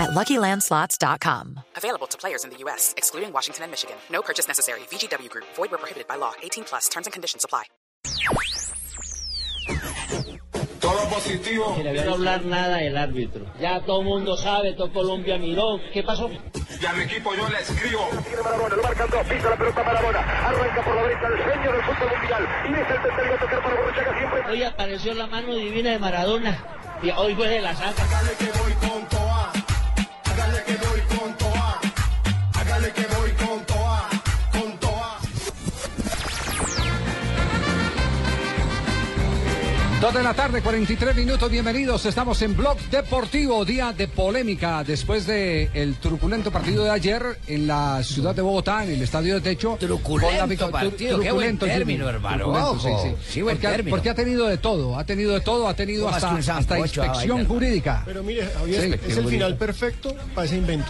at LuckyLandSlots.com. Available to players in the U.S., excluding Washington and Michigan. No purchase necessary. VGW Group. Void where prohibited by law. 18 plus. Terms and conditions apply. Todo positivo. Voy a hablar nada del árbitro. Ya todo el mundo sabe, todo Colombia miró. ¿Qué pasó? Y a mi equipo yo le escribo. Tiene Marabona, lo marcan dos, pisa la pelota Marabona, arranca por la derecha el sueño del fútbol mundial, y deja el tercero a tocar para Borruchaga siempre. Hoy apareció la mano divina de Maradona. Y hoy fue de la saca. Hágale que voy con Dos de la tarde, 43 minutos, bienvenidos. Estamos en Blog Deportivo, día de polémica después del el truculento partido de ayer en la ciudad de Bogotá, en el estadio de techo. Truculento partido, tru- qué buen truculento, término, hermano. Truculento, Ojo. sí, sí. Sí, buen porque, ha- término. porque ha tenido de todo, ha tenido de todo, ha tenido hasta, inspección jurídica. Pero mire, Javier, Sí, es el final perfecto para ese invento.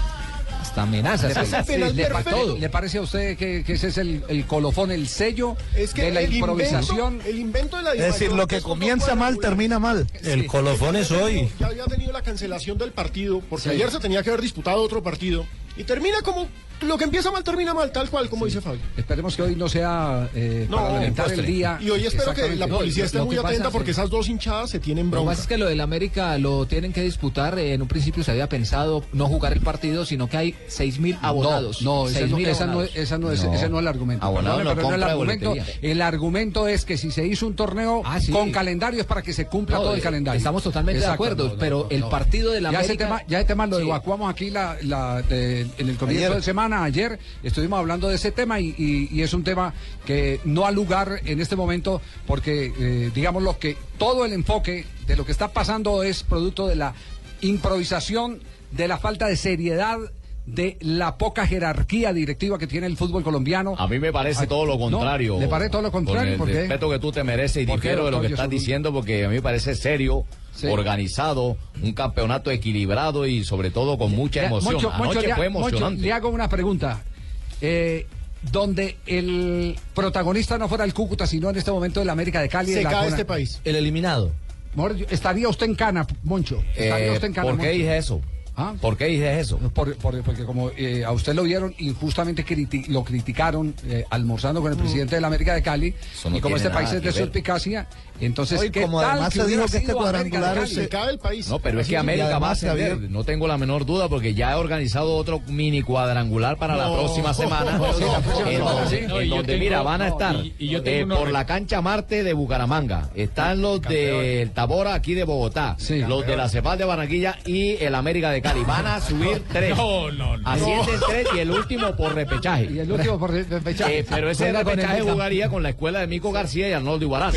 Hasta amenazas. ¿Le, perfecto. ¿Le parece a usted que, que ese es el, el colofón, el sello Es que de la el improvisación? Invento, el invento de la Es decir, lo que comienza mal termina mal. El colofón es hoy. Ya había tenido la cancelación del partido, porque Sí. ayer se tenía que haber disputado otro partido. Y termina como lo que empieza mal termina mal, tal cual como dice Fabio. Esperemos que hoy no sea eh, No, para lamentar el día. Y hoy espero que la policía esté muy pasa, atenta porque sí. esas dos hinchadas se tienen Lo que bronca. pasa es que lo del América lo tienen que disputar. eh, En un principio se había pensado no jugar el partido, sino que hay 6.000 abonados. No, no, esa no, 6.000 esa no, abonados. esa no es, No. ese no es el argumento. Abonado no pero no es el argumento. El argumento es que si se hizo un torneo Ah, sí. con calendario es para que se cumpla No, todo el eh, calendario. Estamos totalmente de acuerdo, pero no, el partido de la ya América... ese tema, ya ese tema lo evacuamos aquí en el comienzo de semana, ayer estuvimos hablando de ese tema y, y- y es un tema que no ha lugar en este momento porque eh, digamos lo que todo el enfoque de lo que está pasando es producto de la improvisación, de la falta de seriedad de la poca jerarquía directiva que tiene el fútbol colombiano. A mí me parece todo lo no, contrario. ¿Le parece todo lo contrario? Con ¿Por el qué? respeto que tú te mereces y ¿Por qué, difiero de lo que estás diciendo porque a mí me parece serio, Sí. organizado, un campeonato equilibrado y sobre todo con mucha emoción. Moncho, Anoche Moncho, le- fue Moncho, emocionante. le hago una pregunta. Eh, donde el protagonista no fuera el Cúcuta, sino en este momento el América de Cali. Se de la cae zona- este país. El eliminado. ¿Estaría usted en cana, Moncho? ¿Estaría Eh, usted en cana, ¿Por qué Moncho? dije eso? ¿Ah? ¿Por qué dije eso? Por- por- porque como eh, a usted lo vieron y justamente criti- lo criticaron eh, almorzando con el presidente de la América de Cali no y como este país es de suspicacia, entonces Hoy, ¿qué como tal además que se dijo que este de cuadrangular? Se cae el país. No, pero es que. América va a ascender. No tengo la menor duda porque ya he organizado otro mini cuadrangular para la No. próxima semana. Sí, la próxima en semana, donde, en tengo- mira, van a estar y- y yo eh, tengo por la cancha Marte de Bucaramanga. Están los del Tabora aquí de Bogotá. Sí. los de la Cepal de Barranquilla y el América de Cali. Van a subir tres. No, no, no. Ascienden tres y el último por repechaje. Y el último por repechaje. Eh, pero ese repechaje jugaría con la escuela de Mico García y Arnoldo Ibarás.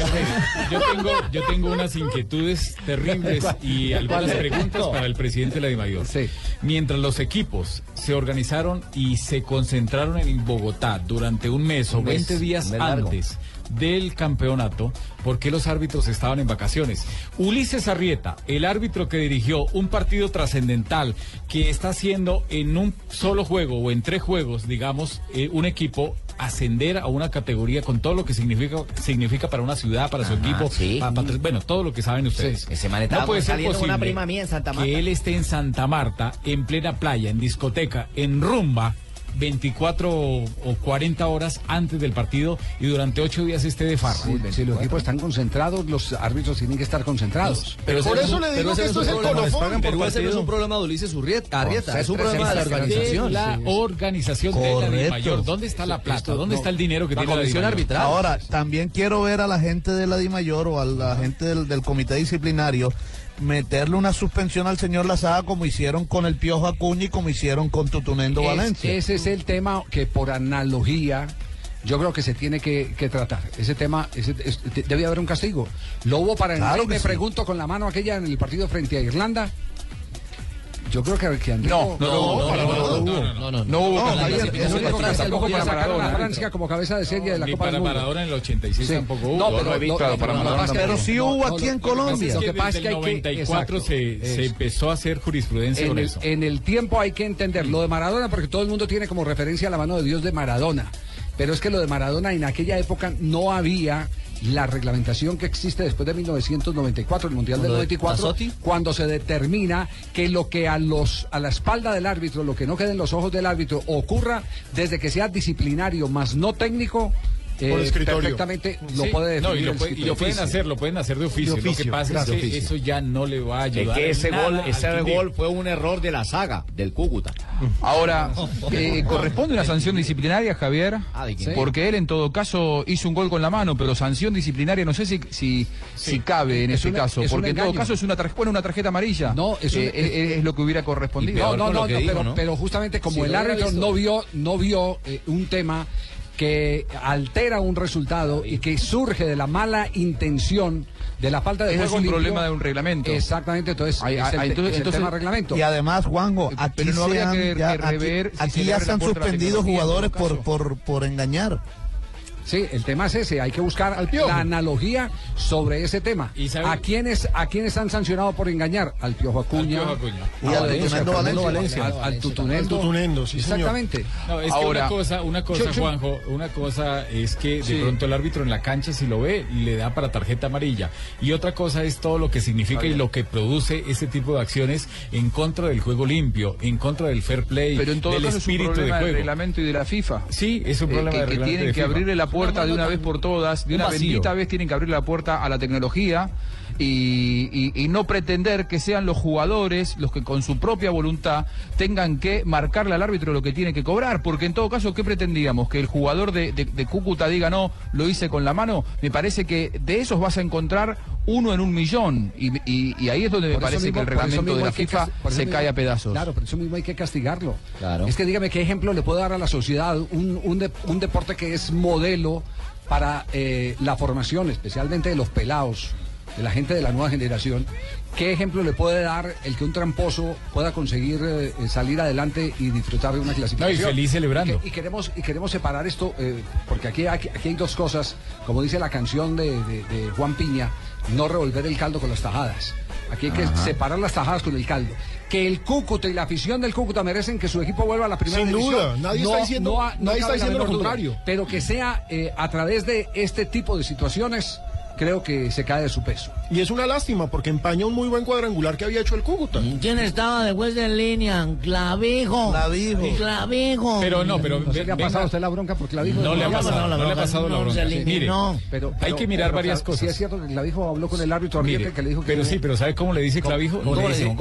Yo tengo, yo tengo unas inquietudes terribles y algunas preguntas para el presidente de la Dimayor. Sí. Mientras los equipos se organizaron y se concentraron en Bogotá durante un mes o Un mes, 20 días antes del campeonato, ¿por qué los árbitros estaban en vacaciones? Ulises Arrieta, el árbitro que dirigió un partido trascendental que está haciendo en un solo juego o en tres juegos, digamos, eh, un equipo ascender a una categoría con todo lo que significa significa para una ciudad, para su Ajá, equipo, sí. pa- pa- bueno, todo lo que saben ustedes. Ese man estaba no puede ser posible una prima mía en Santa Marta. que él esté en Santa Marta, en plena playa, en discoteca, en rumba, 24 o o 40 horas antes del partido y durante 8 días esté de farra. Sí, si los equipos están concentrados, los árbitros tienen que estar concentrados. Por eso le digo que esto es el colofón. Pero ese no es un problema de Ulises Urrieta, Arrieta, es un problema de la organización. De la organización de la Correcto. mayor. ¿Dónde está la plata? ¿Dónde está el dinero que La tiene la comisión arbitral. Ahora, también quiero ver a la gente de la DIMAYOR o a la gente del, del comité disciplinario meterle una suspensión al señor Lazada como hicieron con el Piojo Acuña y como hicieron con Tutunendo Es- Valencia. ese es el tema que por analogía yo creo que se tiene que, que tratar. Ese tema, ese, es- de- debe haber un castigo. Lo hubo para el Claro me sí. pregunto con la mano aquella en el partido frente a Irlanda. Yo creo que, que No, no, no, para. No, no, No hubo tampoco no para para Maradona. Francia como cabeza de serie de la Copa para del Mundo. Maradona en el 86 Sí. tampoco hubo. No, pero para Maradona. que- Pero sí no, hubo no, aquí en lo- Colombia. Lo que pasa es que el hay que 94 exacto, se, empezó a hacer jurisprudencia en con el, eso. en el tiempo hay que entender lo de Maradona porque todo el mundo tiene como referencia la mano de Dios de Maradona. Pero es que lo de Maradona en aquella época no había la reglamentación que existe después de 1994, el Mundial del ¿Lo de 94, Tassotti? cuando se determina que lo que a los a la espalda del árbitro, lo que no quede en los ojos del árbitro, ocurra desde que sea disciplinario más no técnico, eh, Por escritorio. perfectamente lo Sí, puede no, definir y lo, el puede- y lo escritorio. pueden hacer, lo pueden hacer de oficio. De lo que pasa claro, es que de oficio. eso ya no le va a Es ayudar. que ese nada gol, ese gol fue un error de la saga, del Cúcuta. Ahora, eh, ¿corresponde una sanción disciplinaria, Javier? Ah, ¿de quién? Porque él en todo caso hizo un gol con la mano, pero sanción disciplinaria no sé si, si, si cabe en Es este caso, es porque en todo caso es una, tar- bueno, una tarjeta amarilla. No, es un- Eh, es, es lo que hubiera correspondido. No, no, no, no, pero, ¿no? pero justamente como Si el árbitro no vio, no vio eh, un tema que altera un resultado y que surge de la mala intención de la falta de es juego un limpio. problema de un reglamento. Exactamente, entonces Ay, es el, entonces- es el entonces- tema reglamento. Y además, Juanjo, Eh, aquí, pero no habría se han- que- ya, que aquí- rever si aquí se le ya abre se han la puerta a la suspendido tecnología, en jugadores por, por, por engañar. Sí, el tema es ese, hay que buscar Al Piojo. la analogía sobre ese tema. ¿Y sabe- ¿A quiénes a quiénes han sancionado por engañar? Al Piojo Acuña, Al Piojo Acuña. Y al Valencia, Valencia. al, al Tutunendo. Sí. Exactamente. No, es Ahora- que una cosa, una cosa, Yo- yo- Juanjo, una cosa es que de Sí. pronto el árbitro en la cancha si lo ve le da para tarjeta amarilla y otra cosa es todo lo que significa y lo que produce ese tipo de acciones en contra del juego limpio, en contra del fair play, Pero en todo del caso es un espíritu de problema del juego. reglamento y de la FIFA. Sí, es un Eh, problema que, de que reglamento tienen de que FIFA. abrirle la puerta de una vez por todas, de un una bendita vez tienen que abrirle la puerta a la tecnología y, y- y no pretender que sean los jugadores los que con su propia voluntad tengan que marcarle al árbitro lo que tiene que cobrar, porque en todo caso, ¿qué pretendíamos? Que el jugador de, de- de Cúcuta diga no, lo hice con la mano, me parece que de esos vas a encontrar uno en un millón y, y- y ahí es donde me parece mismo- que el reglamento de la FIFA se mismo- cae a pedazos. Claro, por eso mismo hay que castigarlo. Claro. Es que dígame qué ejemplo le puedo dar a la sociedad, un, un, de- un deporte que es modelo para eh, la formación, especialmente de los pelados, de la gente de la nueva generación. ¿Qué ejemplo le puede dar el que un tramposo pueda conseguir eh, salir adelante y disfrutar de una clasificación? No, y feliz celebrando. Y, que- y queremos, y queremos separar esto, eh, porque aquí, aquí, aquí hay dos cosas, como dice la canción de, de- de Juan Piña, no revolver el caldo con las tajadas. Aquí hay que separar las tajadas con el caldo. Que el Cúcuta y la afición del Cúcuta merecen que su equipo vuelva a la primera Sin división. duda, nadie está diciendo- ha- nadie está diciendo lo duda. contrario. Pero que sea eh, a través de este tipo de situaciones, creo que se cae de su peso. Y es una lástima porque empaña un muy buen cuadrangular que había hecho el Cúcuta. ¿Quién estaba después en línea? Clavijo. Clavijo. Clavijo. Pero no, pero ¿No le ha pasado a usted la bronca porque la dijo? no le ha No, pasado, no, no le ha pasado la no bronca. Sí, Mire, eliminó. Pero, hay que mirar pero, varias cosas. Sí, es cierto que Clavijo habló con el árbitro Mire, que le dijo que pero no- sí, pero ¿sabe cómo le dice Clavijo? cómo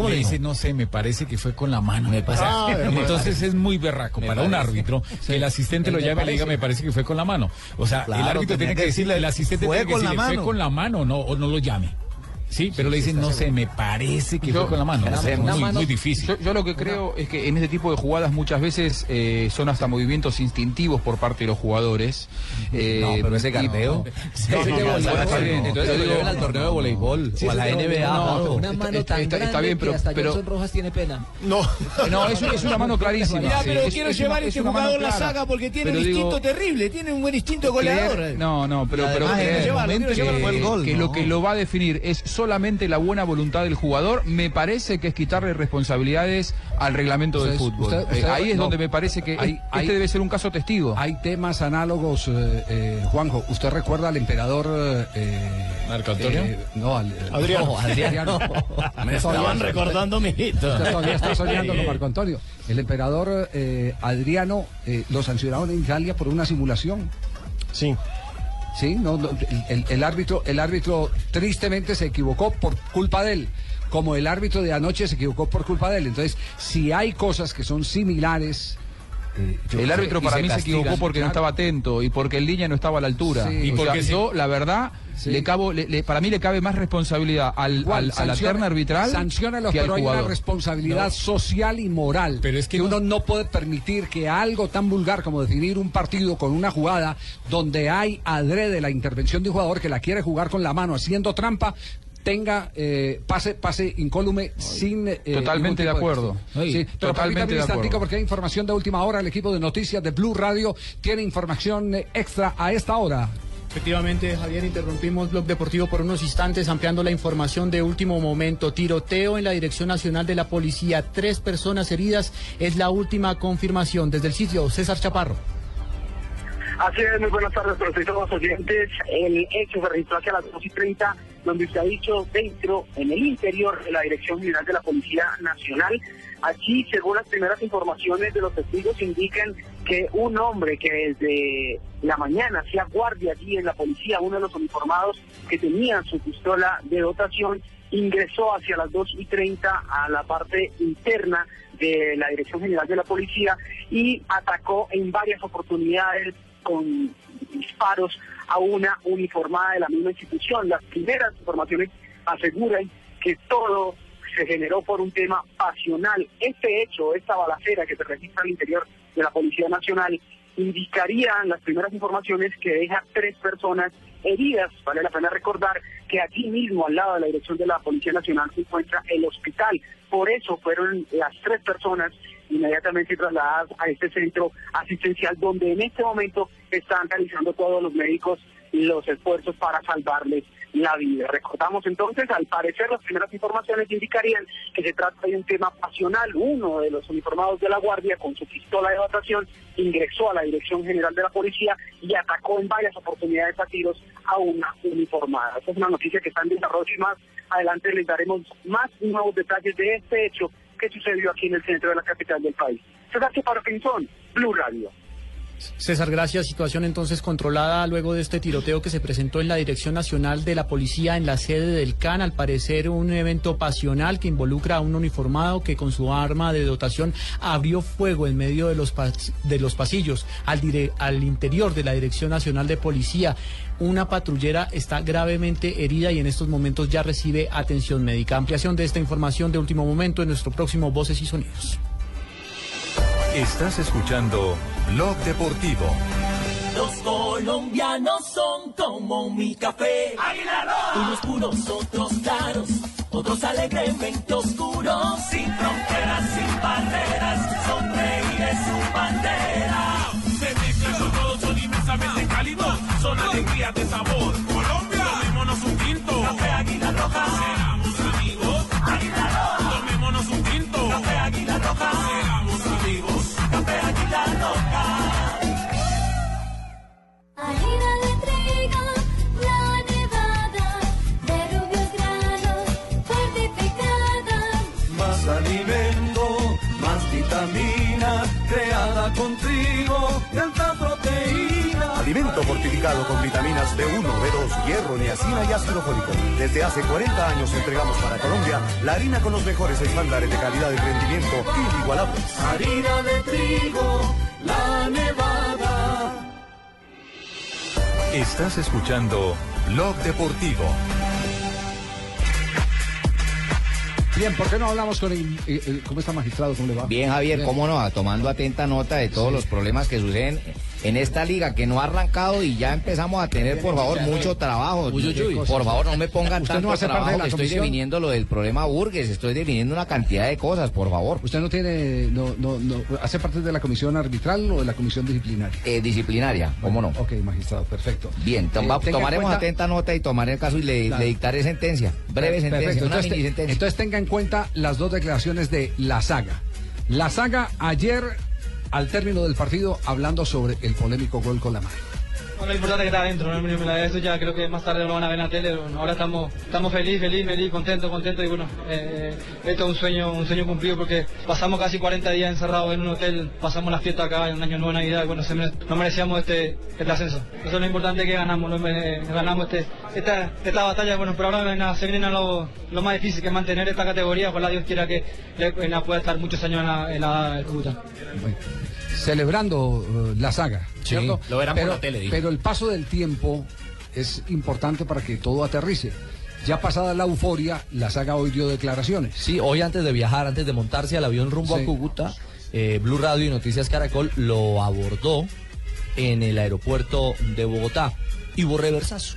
le le dice, no sé, me parece que fue con la mano. Me. Ah, Entonces es muy berraco Me para un árbitro que el asistente lo me llame y le diga, me parece que fue con la mano. O sea, el árbitro tenía tiene que decirle, el asistente tiene que con la decirle. Con la mano no, o no lo llame. Sí, pero le dicen, no sé, me parece que Yo- fue con la mano. Una- O sea, es muy, mano- muy difícil. Yo, yo lo que creo es que en este tipo de jugadas muchas veces eh, son hasta movimientos instintivos por parte de los jugadores. Eh, No, pero ese y- carteo. Entonces yo lo digo- lleven al torneo de voleibol o a la NBA. Una mano Está- tan grande bien, pero- que hasta Johnson Rojas tiene pena. No. No, es, es una mano clarísima. Mira, pero quiero llevar es este jugador la saga porque tiene un instinto terrible, tiene un buen instinto goleador. no, no, pero, que fue el gol, que ¿no? lo que lo va a definir es solamente la buena voluntad del jugador, me parece que es quitarle responsabilidades al reglamento del fútbol. usted- Eh, ahí es no. donde me parece que Hay- este hay- debe ser un caso testigo. Hay temas análogos, eh, eh, Juanjo. ¿Usted recuerda al emperador... eh, ¿Marco Antonio? eh, no, al... Adriano. No, Adriano. Me estaban recordando, mijito. Usted todavía está soñando con Marco Antonio. El emperador eh, Adriano eh, lo sancionaron en Italia por una simulación. Sí. Sí, no, no, el, el- árbitro, el árbitro tristemente se equivocó por culpa de él, como el árbitro de anoche se equivocó por culpa de él. Entonces, si hay cosas que son similares, eh, El árbitro para mí se equivocó porque no estaba atento y porque el línea no estaba a la altura. Sí. Y sea, porque sí. yo, la verdad, Sí. le cabo, le- le- para mí le cabe más responsabilidad al, a la sanciona- terna arbitral sanciónalos, que al pero hay una responsabilidad No. social y moral. Pero es que uno no- no puede permitir que algo tan vulgar como definir un partido con una jugada donde hay adrede la intervención de un jugador que la quiere jugar con la mano haciendo trampa. tenga eh, pase pase incólume sin eh, Totalmente de acuerdo. Sí, pero Totalmente de acuerdo. porque hay información de última hora. El equipo de noticias de Blue Radio tiene información eh, extra a esta hora. Efectivamente, Javier, interrumpimos Blog Deportivo por unos instantes ampliando la información de último momento. Tiroteo en la Dirección Nacional de la Policía. Tres personas heridas es la última confirmación. Desde el sitio, César Chaparro. Así es, muy buenas tardes los oyentes. El hecho se registró hacia las 2 y 30, donde usted ha dicho dentro, en el interior de la Dirección General de la Policía Nacional. Aquí, según las primeras informaciones de los testigos, indican que un hombre que desde la mañana hacía guardia allí en la policía, uno de los uniformados que tenía su pistola de dotación, ingresó hacia las 2 y 30 a la parte interna de la Dirección General de la Policía y atacó en varias oportunidades con disparos a una uniformada de la misma institución. Las primeras informaciones aseguran que todo se generó por un tema pasional. Este hecho, esta balacera que se registra al interior de la Policía Nacional, indicarían las primeras informaciones que deja tres personas heridas. Vale la pena recordar que aquí mismo, al lado de la dirección de la Policía Nacional, se encuentra el hospital. Por eso fueron las tres personas inmediatamente trasladadas a este centro asistencial donde en este momento están realizando todos los médicos los esfuerzos para salvarles la vida. Recordamos entonces, al parecer las primeras informaciones indicarían que se trata de un tema pasional. Uno de los uniformados de la Guardia con su pistola de dotación ingresó a la Dirección General de la Policía y atacó en varias oportunidades a tiros a una uniformada. Esta es una noticia que está en desarrollo y más adelante les daremos más nuevos detalles de este hecho que sucedió aquí en el centro de la capital del país. César Pinzón, Blue Radio. César, gracias. Situación entonces controlada luego de este tiroteo que se presentó en la Dirección Nacional de la Policía en la sede del CAN. Al parecer un evento pasional que involucra a un uniformado que con su arma de dotación abrió fuego en medio de los, pas- de los pasillos al, dire- al interior de la Dirección Nacional de Policía. Una patrullera está gravemente herida y en estos momentos ya recibe atención médica. Ampliación de esta información de último momento en nuestro próximo Voces y Sonidos. Estás escuchando Blog Deportivo. Los colombianos son como mi café. Unos puros, otros claros, otros alegremente oscuros. Sin fronteras, sin barreras, sonreír es su bandera. Se mezclan todos, son inmensamente cálidos, son alegrías de sabor. Colombia, tomémonos un tinto. Café Águila Roja. Fortificado con vitaminas B1, B2, hierro, niacina y ácido fólico. Desde hace 40 años entregamos para Colombia la harina con los mejores estándares de calidad y rendimiento inigualables. Harina de trigo, la nevada. Estás escuchando Blog Deportivo. Bien, ¿por qué no hablamos con el, cómo está magistrado? ¿Cómo le va? Bien, Javier, cómo no, tomando atenta nota de todos los problemas que suceden en esta liga que no ha arrancado y ya empezamos a tener, por favor, mucho trabajo. Uy, uy, uy. Por favor, no me pongan ¿Usted no tanto de trabajo la que estoy definiendo lo del problema Burgues, estoy definiendo una cantidad de cosas, por favor. ¿Usted no tiene, no, no, no, hace parte de la comisión arbitral o de la comisión disciplinaria? Eh, disciplinaria, ¿cómo no? Ok, magistrado, perfecto. Bien, Eh, tomaremos cuenta- atenta nota y tomaré el caso y le, le dictaré sentencia. Breve Perfecto, sentencia, una entonces, mini te- sentencia. entonces tenga en cuenta las dos declaraciones de la saga. La saga ayer, al término del partido, hablando sobre el polémico gol con la mano. Lo importante es que está adentro, ¿no? Eso ya creo que más tarde lo van a ver en la tele. Bueno, ahora estamos, estamos feliz, feliz, feliz, contento, contento y bueno, eh, esto es un sueño, un sueño cumplido porque pasamos casi 40 días encerrados en un hotel, pasamos la fiesta acá en un año nuevo Navidad, y bueno, se mere- nos merecíamos este, este ascenso. Eso es lo importante que ganamos, mere- ganamos este, esta, esta batalla, bueno, pero ahora se viene lo, lo más difícil que es mantener esta categoría, ojalá Dios quiera que pueda estar muchos años en la, en la Cúcuta. Celebrando eh, la saga, ¿cierto? lo verán por pero, la tele. Pero el paso del tiempo es importante para que todo aterrice. Ya pasada la euforia, la saga hoy dio declaraciones. Sí, hoy antes de viajar, antes de montarse al avión rumbo Sí. a Cúcuta, eh, Blue Radio y Noticias Caracol lo abordó en el aeropuerto de Bogotá y hubo reversazo.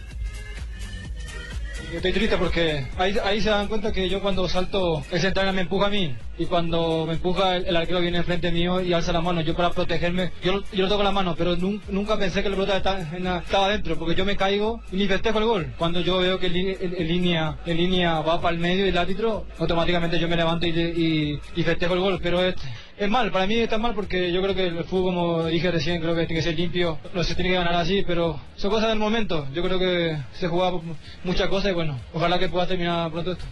Estoy triste porque ahí, ahí se dan cuenta que yo cuando salto, el central me empuja a mí. Y cuando me empuja, el, el arquero viene enfrente mío y alza la mano. Yo para protegerme, yo, yo lo toco la mano, pero nun- nunca pensé que la pelota la- estaba dentro, porque yo me caigo y ni festejo el gol. Cuando yo veo que en línea, en línea va para el medio y el árbitro, automáticamente yo me levanto y, y, y festejo el gol. Pero es, es mal, para mí está mal porque yo creo que el fútbol, como dije recién, creo que tiene que ser limpio, no se tiene que ganar así, pero son cosas del momento. Yo creo que se jugaba muchas cosas y bueno, ojalá que pueda terminar pronto esto.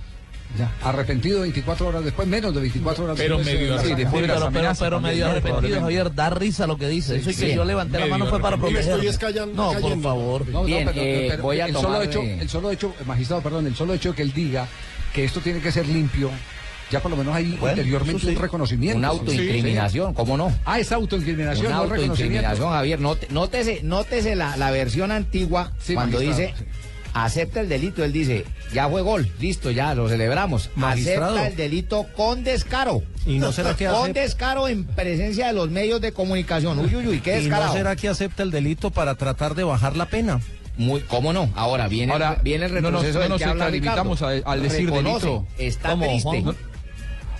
Ya, arrepentido 24 horas después, menos de 24 horas Pero después. medio eh, sí, Pero, después de pero, pero también, medio ¿no? arrepentido. Javier, da risa lo que dice. Eso y que Sí. yo levanté la mano fue para proteger. No, por favor. No, no, Bien, pero- eh, pero voy a el solo hecho, eh, el solo hecho, magistrado, perdón, el solo hecho que él diga que esto tiene que ser limpio, ya por lo menos hay Bueno, interiormente sí. un reconocimiento. Una autoincriminación, ¿cómo no? Ah, es autoincriminación, Una no autoincriminación, Javier. Note- Nótese, nótese la, la versión antigua Sí, cuando magistrado, dice acepta el delito. Él dice, ya fue gol, listo, ya lo celebramos. Magistrado. Acepta el delito con descaro. ¿Y no será que Con descaro en presencia de los medios de comunicación. Uy, uy, uy, qué ¿Y no descarado. será que acepta el delito para tratar de bajar la pena? Muy, ¿Cómo no? Ahora viene, Ahora, viene el no nos- retroceso no del nos que habla Ricardo. al decir Reconoce, delito. Está ¿Cómo, triste.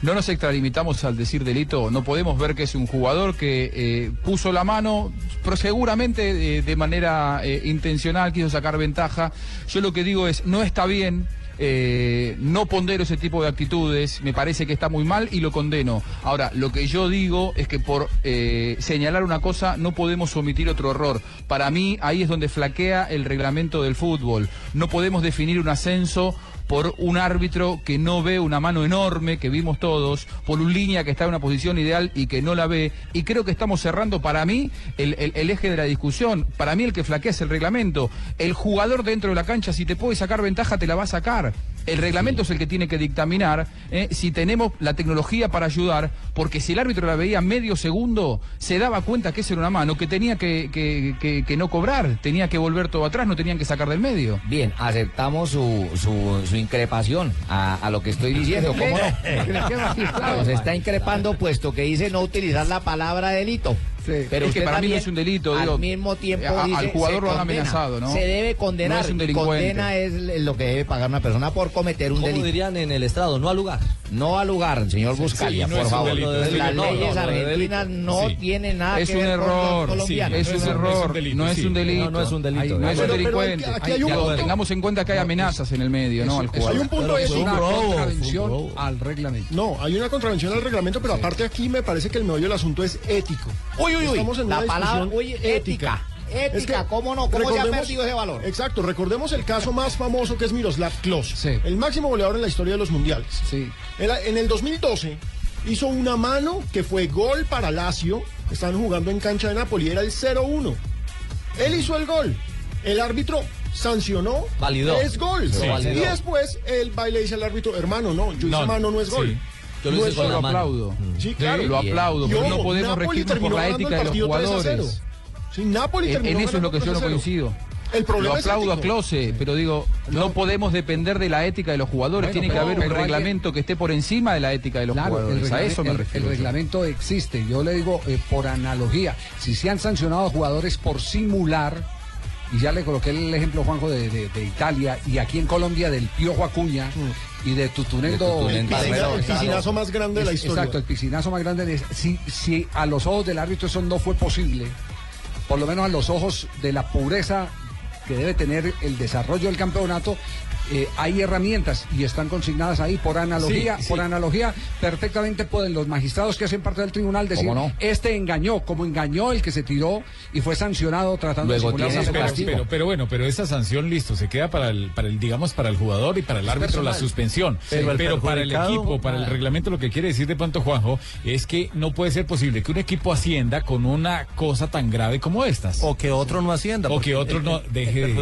No nos extralimitamos al decir delito, no podemos ver que es un jugador que eh, puso la mano, pero seguramente eh, de manera eh, intencional quiso sacar ventaja. Yo lo que digo es, no está bien. no pondero ese tipo de actitudes, me parece que está muy mal y lo condeno. Ahora, lo que yo digo es que por señalar una cosa no podemos omitir otro error. Para mí ahí es donde flaquea el reglamento del fútbol. No podemos definir un ascenso por un árbitro que no ve una mano enorme que vimos todos, por un línea que está en una posición ideal y que no la ve. Y creo que estamos cerrando para mí el, el- el eje de la discusión. Para mí el que flaquea es el reglamento. El jugador dentro de la cancha, si te puede sacar ventaja, te la va a sacar. El reglamento es el que tiene que dictaminar eh, si tenemos la tecnología para ayudar, porque si el árbitro la veía medio segundo, se daba cuenta que esa era una mano, que tenía que, que- que- que no cobrar, tenía que volver todo atrás, no tenían que sacar del medio. Bien, aceptamos su, su, su increpación a, a lo que estoy diciendo, ¿cómo no? Nos está increpando puesto que dice no utilizar la palabra delito. Pero Es que para mí no también, es un delito, Al digo, mismo tiempo a- al jugador lo han condena. amenazado, ¿no? Se debe condenar. No es un delincuente. condena es lo que debe pagar una persona por cometer un ¿Cómo delito. dirían en el estrado? No al lugar. No al lugar, señor Buscalia, sí, no por favor. Las leyes argentinas no Sí. tienen nada Es que un ver con los error, colombianos. es un error, no es sí. un delito. No, es un delito. No es un delincuente. aquí hay un Ya, punto. Tengamos en cuenta que hay amenazas en el medio, ¿no? Al. Hay un punto es una contravención al reglamento. No, hay una contravención al reglamento, pero aparte aquí me parece que el meollo del asunto es ético. Uy, uy, uy. Estamos en La una palabra, ética. Ética, Es que ¿cómo no? ¿Cómo se ha perdido ese valor? Exacto, recordemos el caso más famoso que es Miroslav Klose, Sí. el máximo goleador en la historia de los mundiales. Sí. En el 2012 hizo una mano que fue gol para Lazio, estaban jugando en cancha de Napoli, era el 0-1. Él hizo el gol, el árbitro sancionó, Validó. es gol. Sí. Y después el baile dice al árbitro, hermano, no, yo hice No, mano, no es gol. sí. Yo lo hice con la Lo mano. aplaudo. Sí, claro. Lo aplaudo, pero no podemos regirnos por la ética de los partido 3 a jugadores. 0. Sí, Napoli En, eso es lo que yo no ganando 3 a 0. coincido. El problema lo aplaudo a. Close, pero digo, no podemos depender de la ética de los jugadores. Bueno, Tiene que haber un que- reglamento que esté por encima de la ética de los Claro, jugadores. A eso me el- refiero. el reglamento existe. Yo le digo, eh, por analogía, si se han sancionado a jugadores por simular, y ya le coloqué el ejemplo, Juanjo, de, de- de Italia, y aquí en Colombia del Piojo Acuña y de Tutunendo. De Tutunendo. El piscina- Barberón, el piscinazo más grande de la historia. Exacto, el piscinazo más grande. de- si, si a los ojos del árbitro eso no fue posible, por lo menos a los ojos de la pureza que debe tener el desarrollo del campeonato, eh, hay herramientas y están consignadas ahí por analogía, Sí, sí. por analogía, perfectamente pueden los magistrados que hacen parte del tribunal decir, este engañó, como engañó el que se tiró y fue sancionado tratando Luego de simular pero, pero, pero bueno, pero esa sanción, listo, se queda para el, para el, digamos, para el jugador y para el árbitro la personal. suspensión. Pero Pero, el para el equipo, para el reglamento, lo que quiere decir de pronto, Juanjo, es que no puede ser posible que un equipo ascienda con una cosa tan grave como estas. O que otro no hacienda. O que otro el- no el deje de- el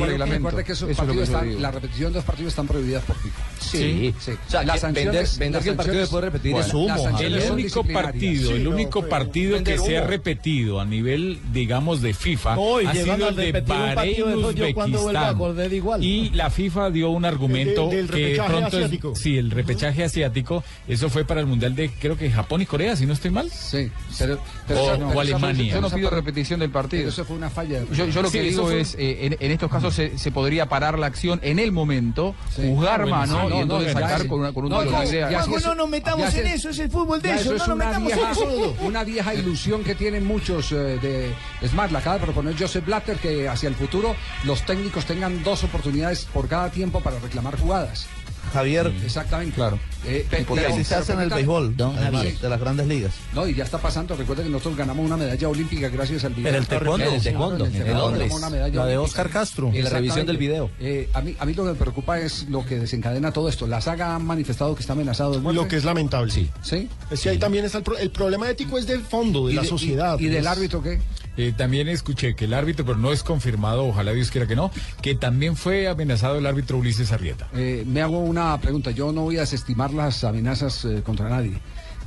reglamento. Recuerde que esos partidos están- la repetición de los partidos están prohibidas por FIFA. Sí. sí. O sea, Las que sanciones- vender- vender las que el partido se puede repetir Bueno, es humo, El único partido, el único no, partido que se ha repetido a nivel, digamos, de FIFA No, ha sido el de Bahrein de Uzbekistán. igual. Y la FIFA dio un argumento del que de repechaje pronto es- asiático. sí, el repechaje asiático, eso fue para el mundial de creo que Japón y Corea, si no estoy mal. Sí, pero, pero O- Alemania. Yo no pido repetición del partido. pero Eso fue una falla. Yo, yo lo Sí, que digo fue- es, eh, en, en estos casos se, se podría parar la acción en el momento, bueno, mano y no, entonces sacar con, una, con un No, tiro no, nos metamos en es- eso, es el fútbol de eso, es no nos una metamos vieja, en eso. una vieja ilusión que tienen muchos eh, de es más la acaba de proponer Joseph Blatter que hacia el futuro los técnicos tengan dos oportunidades por cada tiempo para reclamar jugadas Javier, exactamente Claro. Eh, pe- porque pero- así se pero hace en el béisbol, Don además, Javier. de las grandes ligas. no y ya está pasando recuerda que nosotros ganamos una medalla olímpica gracias al video En el taekwondo. En el taekwondo, en La de. Oscar Castro. Y la revisión del video. Eh, a, mí, a mí lo que me preocupa es lo que desencadena todo esto. La saga ha manifestado que está amenazado de muerte. Lo que es lamentable. Sí. ¿Sí? Es que ahí también está el, pro- el problema ético es del fondo, de ¿Y la de- sociedad. ¿Y, y del Es- árbitro qué? Eh, también escuché que el árbitro, pero no es confirmado, ojalá Dios quiera que no, que también fue amenazado el árbitro Ulises Arrieta. Eh, me hago una pregunta. Yo no voy a desestimar las amenazas eh, contra nadie.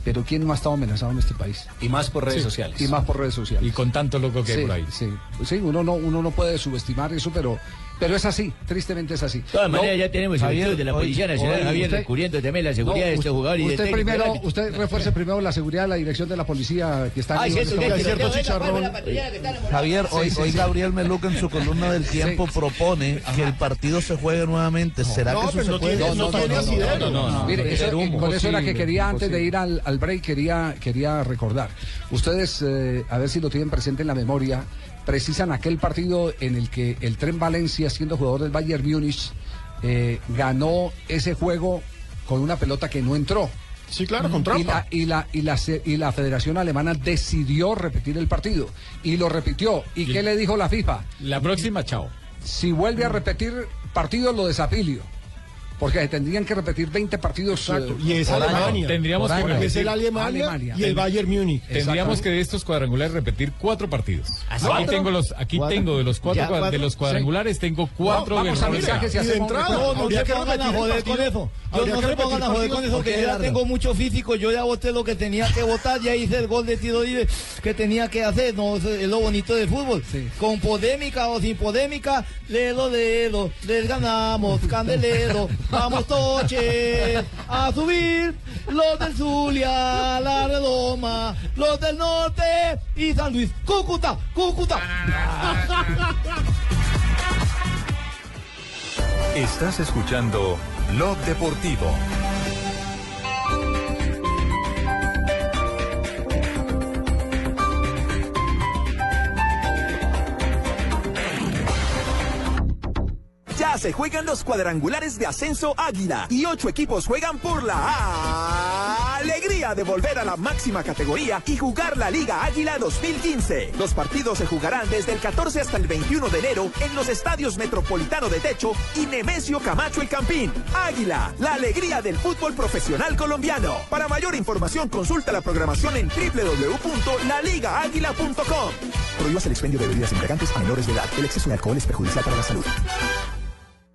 Pero ¿quién no ha estado amenazado en este país? Y más por redes Sí. sociales. Y más por redes sociales. Y con tanto loco que hay por ahí. Sí, sí uno, no, uno no puede subestimar eso, pero, pero es así. Tristemente es así. De todas No, maneras, ya tenemos Javier, el de la hoy- Policía Nacional, Javier, usted- descubriendo también la seguridad No, de este jugador y del usted técnico del primero, usted refuerce primero la seguridad de la dirección de la policía que está momento. hay cierto chicharrón. Javier, hoy, sí, hoy sí. Gabriel Meluca en su columna del tiempo propone que el partido se juegue nuevamente. ¿Será No, que eso se no puede? no no, no, no. Mire, con eso era que quería, antes de ir al, al break, quería, quería recordar. Ustedes, eh, a ver si lo tienen presente en la memoria, precisan aquel partido en el que el Tren Valencia, siendo jugador del Bayern Múnich, eh, ganó ese juego con una pelota que no entró. Sí, claro, con Y la, y, la, y, la, y la Federación Alemana decidió repetir el partido. Y lo repitió. ¿Y qué le dijo la FIFA? La próxima, chao. Si vuelve a repetir partidos, lo desafilio. Porque tendrían que repetir 20 partidos. Exacto. eh, Y es por año. Alemania. Tendríamos Por que repetir, el Alemania, Alemania. y el Bayern Múnich. tendríamos que de estos cuadrangulares repetir cuatro partidos. Aquí tengo los, aquí ¿Cuatro? tengo de los cuatro, de los cuadrangulares tengo cuatro No, vamos a errores. mensajes y Y de hacemos entrada, recuento. No, no se pongan a joder con eso. Yo no se pongan a joder con eso, ¿Por que ya tengo mucho físico. Yo ya voté lo que tenía que votar, ya hice el gol de tiro libre que tenía que hacer. No, es lo bonito del fútbol. Con polémica o sin polémica, ledo, ledo, les ganamos, candelero. Vamos, Toche, a subir. Los del Zulia, la Redoma, los del Norte y San Luis. Cúcuta, Cúcuta. Estás escuchando Blog Deportivo. Se juegan los cuadrangulares de ascenso Águila y ocho equipos juegan por la alegría de volver a la máxima categoría y jugar la Liga Águila 2015. Los partidos se jugarán desde el 14 hasta el 21 de enero en los estadios Metropolitano de Techo y Nemesio Camacho El Campín. Águila, la alegría del fútbol profesional colombiano. Para mayor información consulta la programación en www.laligaáguila.com. Prohíbas el expendio de bebidas embriagantes a menores de edad. El exceso de alcohol es perjudicial para la salud.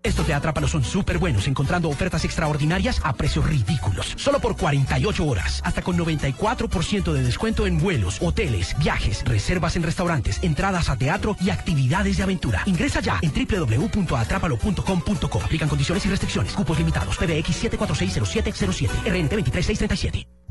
Estos de Atrápalo son súper buenos, encontrando ofertas extraordinarias a precios ridículos. Solo por 48 horas, hasta con 94% de descuento en vuelos, hoteles, viajes, reservas en restaurantes, entradas a teatro y actividades de aventura. Ingresa ya en www.atrápalo.com.co. Aplican condiciones y restricciones. Cupos limitados. PBX 7460707. RNT 23637.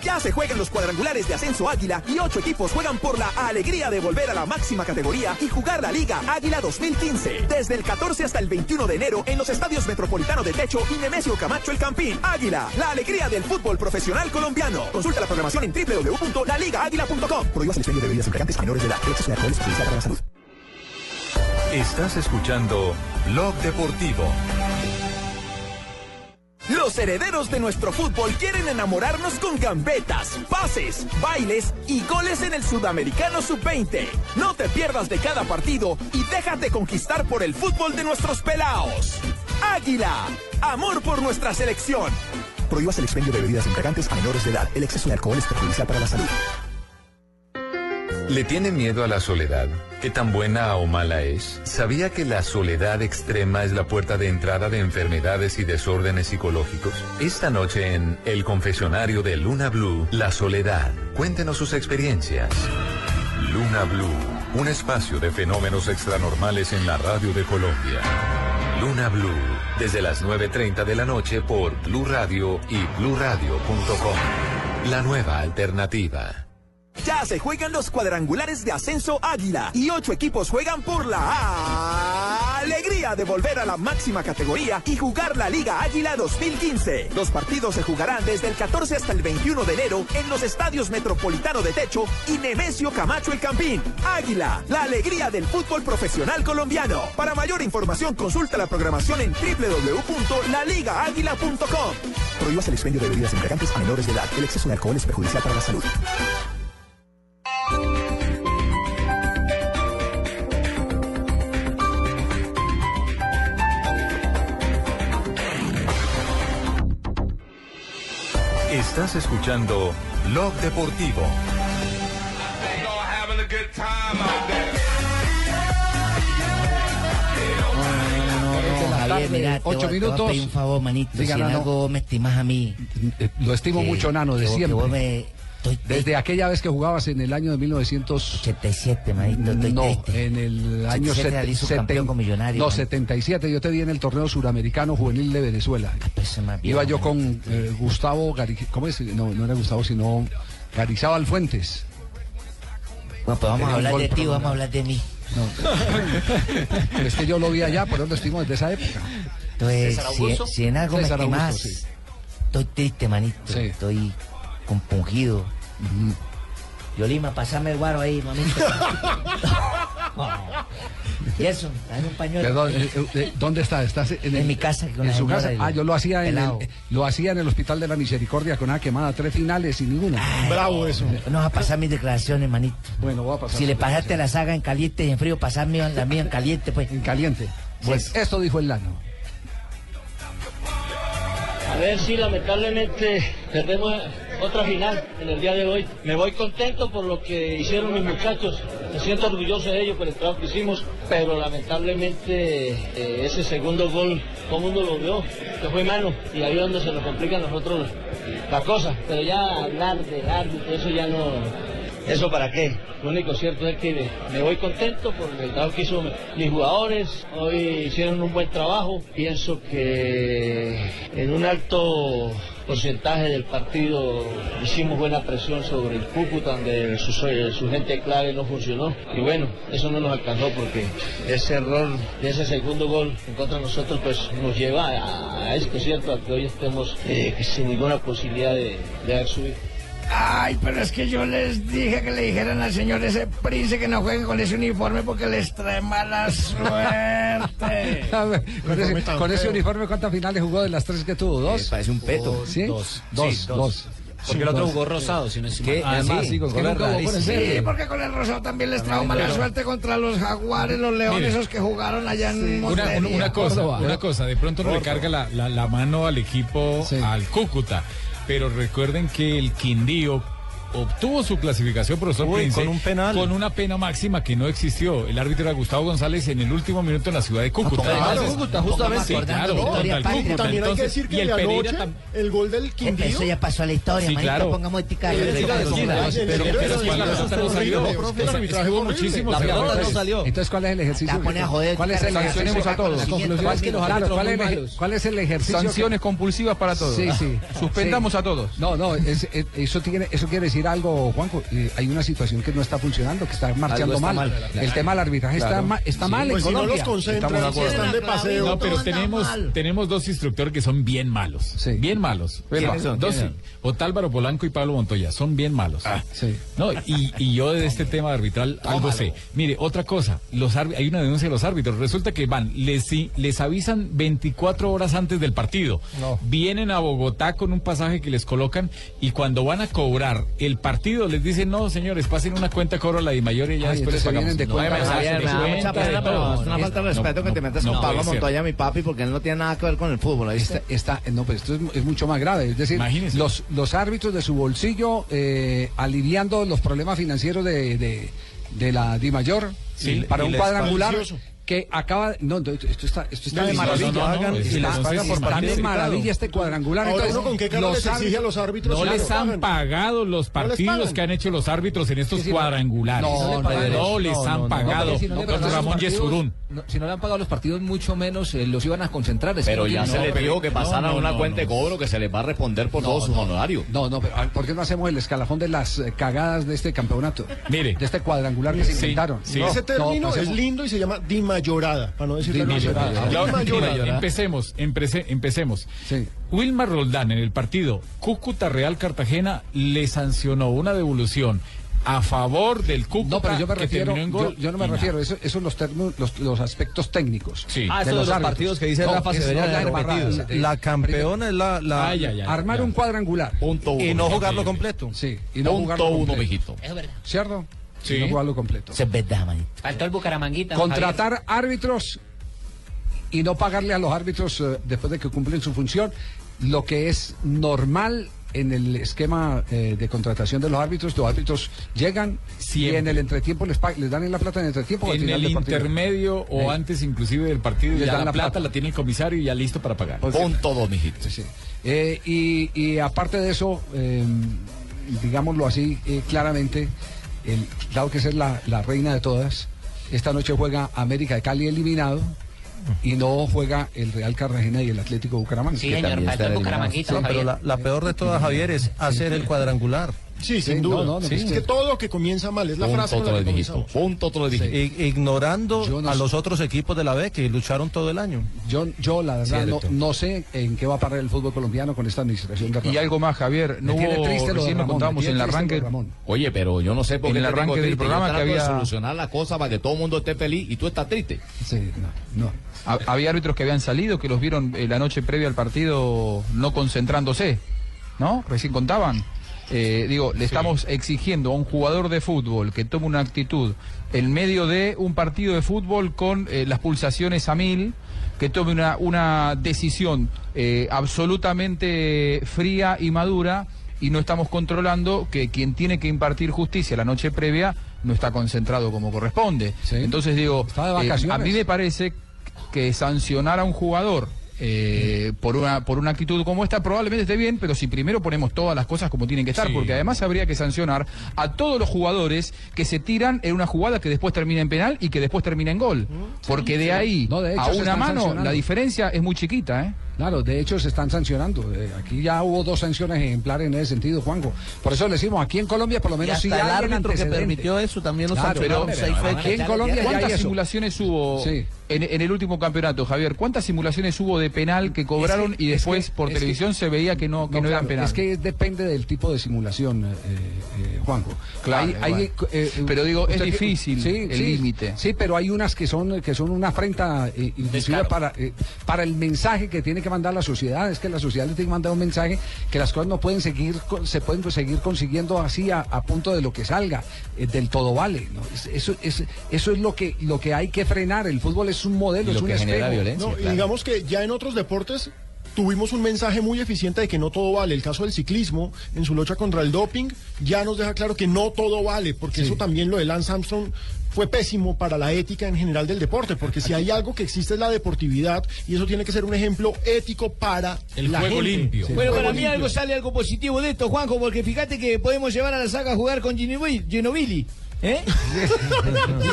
Ya se juegan los cuadrangulares de ascenso Águila y ocho equipos juegan por la alegría de volver a la máxima categoría y jugar la Liga Águila 2015. Desde el 14 hasta el 21 de enero en los estadios Metropolitano de Techo y Nemesio Camacho El Campín. Águila, la alegría del fútbol profesional colombiano. Consulta la programación en www.laligaáguila.com. Prohíbas el de bebidas embriagantes menores de edad. El de para la salud. Estás escuchando Blog Deportivo. Los herederos de nuestro fútbol quieren enamorarnos con gambetas, pases, bailes y goles en el Sudamericano Sub-20. No te pierdas de cada partido y déjate conquistar por el fútbol de nuestros pelaos. Águila, amor por nuestra selección. Prohíbas el expendio de bebidas embriagantes a menores de edad. El exceso de alcohol es perjudicial para la salud. ¿Le tiene miedo a la soledad? ¿Qué tan buena o mala es? ¿Sabía que la soledad extrema es la puerta de entrada de enfermedades y desórdenes psicológicos? Esta noche en El Confesionario de Luna Blue, La Soledad. Cuéntenos sus experiencias. Luna Blue, un espacio de fenómenos extranormales en la radio de Colombia. Luna Blue, desde las 9.30 de la noche por Blue Radio y bluradio.com. La nueva alternativa. Ya se juegan los cuadrangulares de ascenso Águila y ocho equipos juegan por la alegría de volver a la máxima categoría y jugar la Liga Águila 2015. Los partidos se jugarán desde el 14 hasta el 21 de enero en los estadios Metropolitano de Techo y Nemesio Camacho El Campín. Águila, la alegría del fútbol profesional colombiano. Para mayor información consulta la programación en www.laligaaguila.com. Prohíbas el expendio de bebidas embriagantes a menores de edad. El exceso de alcohol es perjudicial para la salud. Estás escuchando Blog Deportivo. Javier, mira, te ocho voy- te voy a minutos. pedir un favor, manito. Diga, si en algo me estimas a mí. Lo estimo que- mucho, Nano, de que vos- que siempre. vos me- estoy Desde aquella vez que jugabas en el año de 1987, manito, estoy No, triste. en el año 77 salí seten- subcampeón con Millonarios, No, manito. 77 yo te vi en el torneo suramericano juvenil de Venezuela. Iba viejo, yo con eh, Gustavo Gari, ¿cómo es? No, no era Gustavo, sino Garizábal Fuentes. Bueno, pues vamos a hablar de ti, vamos a hablar de mí. Pero es que yo lo vi allá, pero lo estimo desde esa época. Entonces, si, en algo me César estimas, Augusto, sí. estoy triste, manito. Estoy compungido. Yolima, pasame el guaro ahí, mamito. y eso, dame un pañuelo. Perdón, eh, eh, ¿dónde está? ¿Estás en, En mi casa, con en su casa? Ah, yo lo hacía en el, lo hacía en el Hospital de la Misericordia con una quemada, tres finales y ninguna. Bravo eso. No vas a pasar mis declaraciones, manito. Bueno, voy a pasar. Si le pasaste la saga en caliente y en frío, pasarme la mía en caliente, pues. En caliente. Pues esto dijo el Lano. A ver si lamentablemente perdemos otra final en el día de hoy. Me voy contento por lo que hicieron mis muchachos. Me siento orgulloso de ellos por el trabajo que hicimos, pero lamentablemente eh, ese segundo gol, todo el mundo lo vio, que fue mano, y ahí es donde se nos complica a nosotros la cosa. Pero ya hablar de árbitro, eso ya no... ¿Eso para qué? Lo único cierto es que me voy contento por el trabajo que hizo mis jugadores. Hoy hicieron un buen trabajo. Pienso que en un alto porcentaje del partido hicimos buena presión sobre el Cúcuta, donde su, su gente clave no funcionó. Y bueno, eso no nos alcanzó porque ese error de ese segundo gol contra nosotros pues nos lleva a, a esto, ¿cierto? A que hoy estemos eh, sin ninguna posibilidad de, de haber subido. Ay, pero es que yo les dije que le dijeran al señor ese príncipe que no juegue con ese uniforme porque les trae mala suerte. A ver, con, ese, con ese uniforme, ¿cuántas finales jugó de las tres que tuvo? ¿Dos? parece un peto. ¿Sí? Dos. Dos, Sí, dos. dos. Porque el otro jugó rosado, si no es Que- Además, sí, con color nunca jugó con. Sí, porque con el rosado también les trajo mala suerte contra los jaguares, los leones, Mire. esos que jugaron allá en Una, Montería. una- una cosa, Córdoba. una cosa, de pronto le carga la, la- la mano al equipo, al Cúcuta, pero recuerden que el Quindío obtuvo su clasificación, profesor Uy, Prince, con un penal. con una pena máxima que no existió. El árbitro era Gustavo González en el último minuto en la ciudad de Cúcuta. Ah, Entonces- Cúcuta, justamente. Sí, claro, No, contra el también Cúcuta. hay que decir que y el Pereira anoche, el gol del Quindío. Eso ya pasó a la historia, Sí, claro. pongamos ética. Pero- de- pero- de- la pelota no salió. Entonces, ¿cuál es el ejercicio? La pone a joder, ¿Cuál es el ejercicio? a todos. Claro, ¿cuál árbitros, ¿cuál, es el- el, ¿cuál es el ejercicio? Sanciones compulsivas para todos. Sí, sí. Suspendamos a todos. No, no, tiene, eso quiere decir decir algo, Juanjo. Eh, hay una situación que no está funcionando, que está marchando está mal. mal. El tema del arbitraje está, ma- está Sí. mal Pues en si no Colombia. los concentran, si están de paseo. No, pero tenemos, mal. tenemos dos instructores que son bien malos. Bien malos. Dos, ¿Quiénes Otálvaro Polanco y Pablo Montoya. Son bien malos. No, y, y yo de este tema arbitral algo sé. Mire, otra cosa. Los hay una denuncia de los árbitros. Resulta que van, les, si- les avisan 24 horas antes del partido. Vienen a Bogotá con un pasaje que les colocan y cuando van a cobrar el partido les dicen, no, señores, pasen una cuenta, cobro la de mayor y ya Ay, después les pagamos. de No, cuenta. me da- Javier, me da de mucha cuenta, de pena, pero es una falta de No, respeto que no, te metas no con Pablo. Montoya, mi papi, porque él no tiene nada que ver con el fútbol. Está, está- no, pero esto es, es mucho más grave. Es decir, los, los árbitros de su bolsillo eh, aliviando los problemas financieros de, de, de la Di Mayor Sí, para un cuadrangular. Que acaba. No, no, esto está, esto está No, de no, maravilla. no, no, no, Está- pagan por está de maravilla este cuadrangular. Ahora Entonces, uno con qué cara los les exige a los árbitros No les han pagado los ¿No les partidos que han hecho los árbitros en estos Sí, sí, no. cuadrangulares. No, les han pagado. si Ramón Yesurún. Si no le han pagado los partidos, mucho menos eh, los iban a concentrar. Pero ya se les dijo que pasaran no, una cuenta de cobro que se les va a responder por todos sus no. honorarios. No, no, pero ¿por qué no hacemos el escalafón de las eh, cagadas de este campeonato? Mire. De este cuadrangular que se inventaron. Ese término no, es lindo y se llama dimayorada, para no decir la Dimayorada. empecemos, empecé- empecemos. Wilmar Roldán en el partido Cúcuta Real Cartagena le sancionó una devolución a favor del Cúcuta No, pero yo me refiero, yo, yo no me refiero, eso, eso son los, términos, los, los aspectos técnicos. Sí. Ah, de los partidos que dice Rafa es Severiano no la. La campeona es la, la- ay, Armar ya. un cuadrangular. Punto uno. y no jugarlo completo. Sí, y no Punto jugarlo uno, completo. mijito. Es verdad. ¿Cierto? Sí. Y no jugarlo completo. Es verdad, manito. Faltó el Bucaramanguita. Contratar árbitros y no pagarle a los árbitros eh, después de que cumplen su función, lo que es normal en el esquema eh, de contratación de los árbitros, los árbitros llegan y Siempre. en el entretiempo les, dan en la plata en el entretiempo. o al En final el del partido. intermedio o Sí. antes inclusive del partido, Les ya dan la, la plata, plata. la tiene el comisario y ya listo para pagar. Punto dos, mijito. Sí, sí. Eh, y, y aparte de eso, eh, digámoslo así eh, claramente, el, dado que es la, la reina de todas, esta noche juega América de Cali eliminado y no juega el Real Cartagena y el Atlético Bucaramanga. Sí, señor, el don pero la, la peor de todas, Javier, es hacer el cuadrangular. Sí, Sí, sin duda. no, no, no, Sí, es que- todo lo que comienza mal es la frase Punto otro comenzamos. Punto otro. I- ignorando a sé. los otros equipos de la B que lucharon todo el año. Yo, yo la verdad no, sé en qué va a parar el fútbol colombiano con esta administración de Y algo más, Javier. No Me tiene triste lo de Ramón, contábamos me en el arranque. Ramón. Oye, pero yo no sé por En qué el te tengo arranque del programa que trato de había- solucionar la cosa para que todo el mundo esté feliz y tú estás triste. Sí, no, no. Ha- Había árbitros que habían salido, que los vieron eh, la noche previa al partido no concentrándose, ¿no? Recién contaban. Eh, digo, le estamos exigiendo a un jugador de fútbol que tome una actitud en medio de un partido de fútbol con eh, las pulsaciones a mil, que tome una, una decisión eh, absolutamente fría y madura y no estamos controlando que quien tiene que impartir justicia la noche previa no está concentrado como corresponde. Entonces digo, a mí me parece que sancionar a un jugador eh, por una por una actitud como esta probablemente esté bien, pero si primero ponemos todas las cosas como tienen que estar, Sí. porque además habría que sancionar a todos los jugadores que se tiran en una jugada que después termina en penal y que después termina en gol, porque de ahí No, de hecho, a una mano la diferencia es muy chiquita, ¿eh? Claro, de hecho se están sancionando. Eh, aquí ya hubo dos sanciones ejemplares en ese sentido, Juanjo. Por eso le decimos, aquí en Colombia por lo menos sí hasta el hay un árbitro que permitió eso también lo Claro, sancionaron pero- seis pero- fechas. aquí en Colombia ya hay ¿Cuántas eso. simulaciones hubo Sí. En, en el último campeonato, Javier? ¿Cuántas simulaciones hubo de penal que cobraron que- y es después que- por que- televisión se veía que no, que no, No, eran claro, penal? Es que depende del tipo de simulación, eh, eh, Juanjo. Claro, Hay- hay, bueno. eh, eh, Pero digo, es difícil el sí, límite. Sí, pero hay unas que son que son una afrenta, eh, inclusive para, eh, para el mensaje que tiene que mandar la sociedad. Es que la sociedad le tiene que mandar un mensaje que las cosas no pueden seguir, se pueden seguir consiguiendo así a, a punto de lo que salga, eh, del todo vale. Eso, es, eso es lo que, lo que hay que frenar. El fútbol es un modelo, es un espejo. No, y digamos que ya en otros deportes tuvimos un mensaje muy eficiente de que no todo vale. El caso del ciclismo, en su lucha contra el doping, ya nos deja claro que no todo vale, porque eso también lo de Lance Armstrong fue pésimo para la ética en general del deporte, porque si hay algo que existe es la deportividad y eso tiene que ser un ejemplo ético para El la juego gente. limpio. Sí. Bueno, Juego para mí limpio. algo sale algo positivo de esto, Juanjo, porque fíjate que podemos llevar a la saga a jugar con Ginobili. ¿Eh?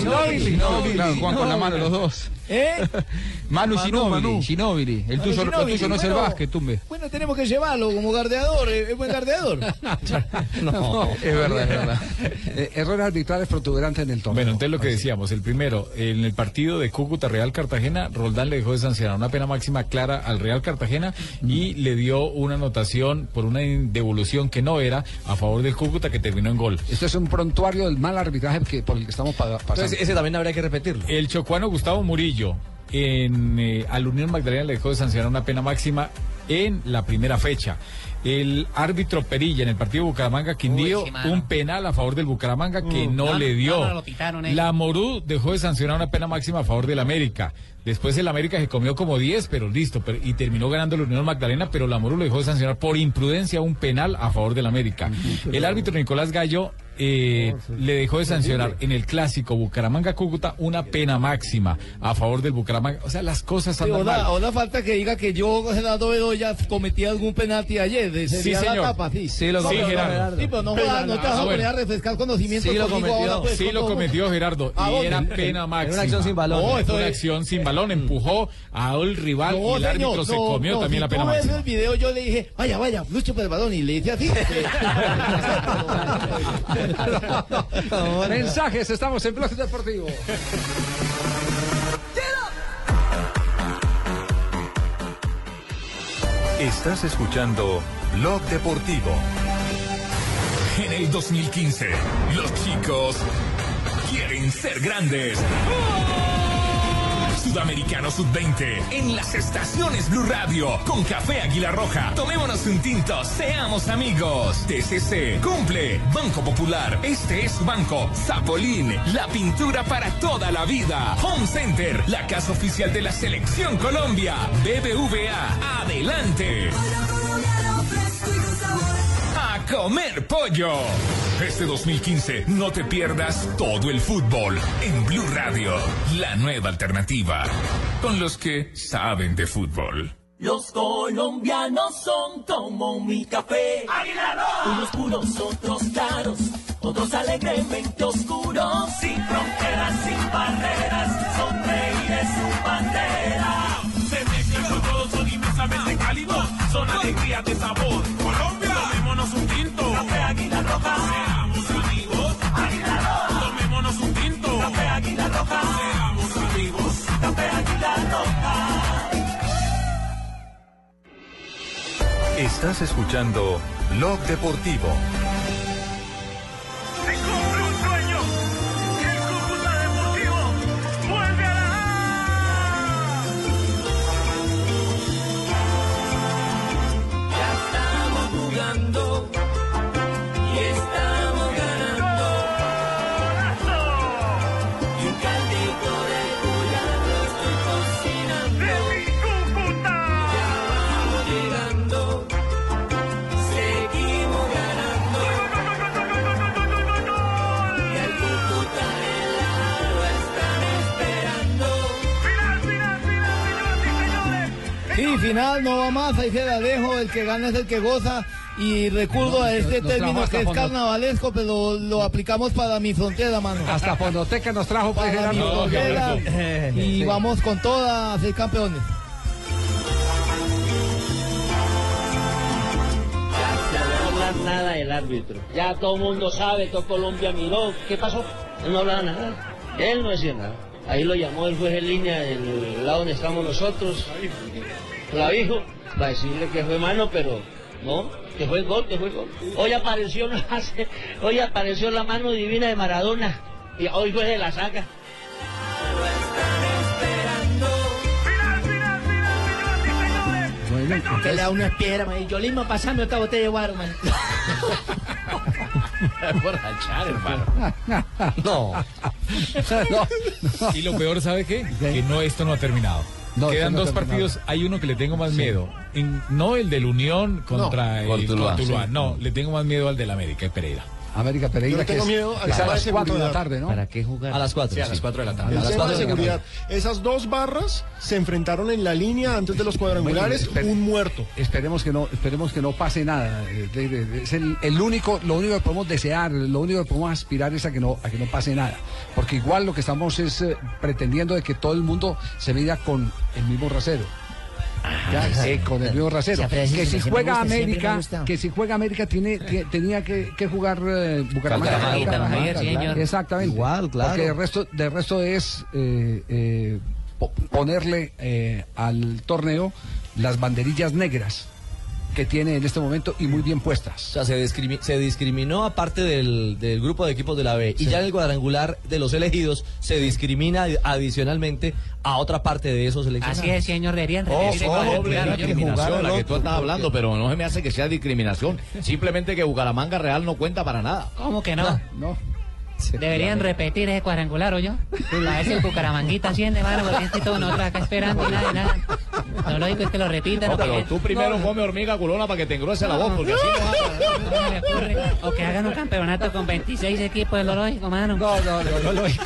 No, claro, Juan con la mano los dos. ¿Eh? Manu Manu, Ginóbili. El Manu tuyo, el Ginóbili, tuyo no es el bueno. básquet, tumbe. Bueno, tenemos que llevarlo como gardeador, eh, es buen gardeador. No, es verdad, es verdad. Eh, errores arbitrales protuberantes en el torneo. Bueno, entonces lo que decíamos, el primero, en el partido de Cúcuta Real Cartagena, Roldán le dejó de sancionar una pena máxima clara al Real Cartagena y le dio una anotación por una devolución que no era a favor del Cúcuta que terminó en gol. Esto es un prontuario del mal arbitraje que, por el que estamos pa- pasando. Entonces, ese también habría que repetirlo. El chocuano Gustavo Murillo en eh, al Unión Magdalena le dejó de sancionar una pena máxima en la primera fecha. El árbitro Perilla en el partido Bucaramanga Quindío, Uy, sí, mano. un penal a favor del Bucaramanga que Mm. no, No, le dio. no, no, lo pitaron ellos. la Morú dejó de sancionar una pena máxima a favor del América. Después el América se comió como 10, pero listo, pero- y terminó ganando la Unión Magdalena, pero la Morú lo dejó de sancionar por imprudencia un penal a favor del América. El árbitro Nicolás Gallo eh, le dejó de sancionar en el clásico Bucaramanga-Cúcuta una pena máxima a favor del Bucaramanga. O sea, las cosas Sí, andan mal. ahora, falta que diga que yo, Gerardo Bedoya, cometí algún penalti ayer. de- Sí, sería la señor. tapa, sí. Sí, lo cometió, no, Gerardo. Sí, pero no, jodas, no te vas Ah, a poner a refrescar conocimientos Sí lo cometió, ahora, pues, sí lo cometió Gerardo ¿A y dónde? era En- pena en máxima. una acción sin. No, eso una es- acción sin balón, empujó a el rival No, y el árbitro se comió no, también si la pena máxima. el video yo le dije, vaya, vaya, lucho por el balón y le hice así. Mensajes, estamos en Blog Deportivo. Estás escuchando Blog Deportivo. En el 2015, los chicos quieren ser grandes. Sudamericano Sub-20 en las estaciones Blue Radio con Café Águila Roja. Tomémonos un tinto, seamos amigos. TCC cumple. Banco Popular, este es su banco. Zapolín, la pintura para toda la vida. Home Center, la casa oficial de la Selección Colombia. BBVA, adelante. A comer pollo. Este 2015 no te pierdas todo el fútbol en Blue Radio, la nueva alternativa, con los que saben de fútbol. Los colombianos son como mi café. Unos puros, otros claros, otros alegremente oscuros. Sin fronteras, sin barreras, sonreír es su bandera. Se mezclan con todos, son inmensamente cálidos, son alegrías de sabor. Estás escuchando Blog Deportivo. Final, no va más, ahí se la dejo, el que gana es el que goza. Y recurro a este nos término que es carnavalesco, pero lo aplicamos para mi frontera, mano. Hasta Fonoteca nos trajo pues, para mi Gerardo. frontera. Y Sí. vamos con todas a ser campeones. Ya no hablar nada del árbitro. Ya todo el mundo sabe, todo Colombia miró. ¿Qué pasó? Él no hablaba nada. Él no decía nada. Ahí lo llamó el juez en línea del lado donde estamos nosotros. Clavijo, para decirle que fue mano, pero no, que fue gol, que fue gol. Hoy apareció, hoy apareció la mano divina de Maradona. Y hoy fue de la saca. Que le da una espera, man. Yo mismo pasando esta botella de guaro, man. Borrachar, hermano. No. Y lo peor, ¿sabe qué? Que no, esto no ha terminado. No, Quedan no dos partidos, hay uno que le tengo más miedo. En- no el del Unión contra No, el Cortuluá, Cortuluá, sí. no, le tengo más miedo al del América, el Pereira. América Pereira. Yo le que tengo es- miedo al es a las 4 de la tarde, ¿no? ¿Para qué jugar? A las 4. Sí, a las 4 de la tarde. El A las tema cuatro de de la seguridad. Esas dos barras se enfrentaron en la línea antes de los cuadrangulares, Bueno, un muerto. Esperemos que no, esperemos que no pase nada. eh, Es el, el único, lo único que podemos desear, lo único que podemos aspirar es a que no, a que no pase nada. Porque igual lo que estamos es eh, pretendiendo de que todo el mundo se mida con el mismo rasero. Ya, eh, con el mismo rasero. Frase Que si juega gusta, América, que si juega América tiene, tie- tenía que, que jugar eh, Bucaramanga. Bucaramanga, Bucaramanga, sí, señor. Exactamente. Igual, claro. Porque de resto, de resto es eh, eh, po- ponerle eh, al torneo las banderillas negras que tiene en este momento y muy bien O puestas. sea, se, discrimi- se discriminó aparte del, del grupo de equipos de la B. Y ya en el cuadrangular de los elegidos se discrimina adicionalmente a otra parte de esos seleccionados. Así es, señor, deberían Oh, oh, oye. discriminación, la que tú estás hablando, pero no se me hace que sea discriminación. Simplemente que Bucaramanga Real no cuenta para nada. ¿Cómo que no? No. Deberían repetir ese cuadrangular, ¿o yo? A ver si el Bucaramanguita asciende, mano, porque es que todos nosotros acá esperando y nada, y nada. Lo lógico es que lo repitan. No, o pero que- tú primero come hormiga culona para que te engruese la voz, porque así no me ocurre. O que hagan un campeonato con 26 equipos, es lo lógico, mano. No, no, no, no, lógico.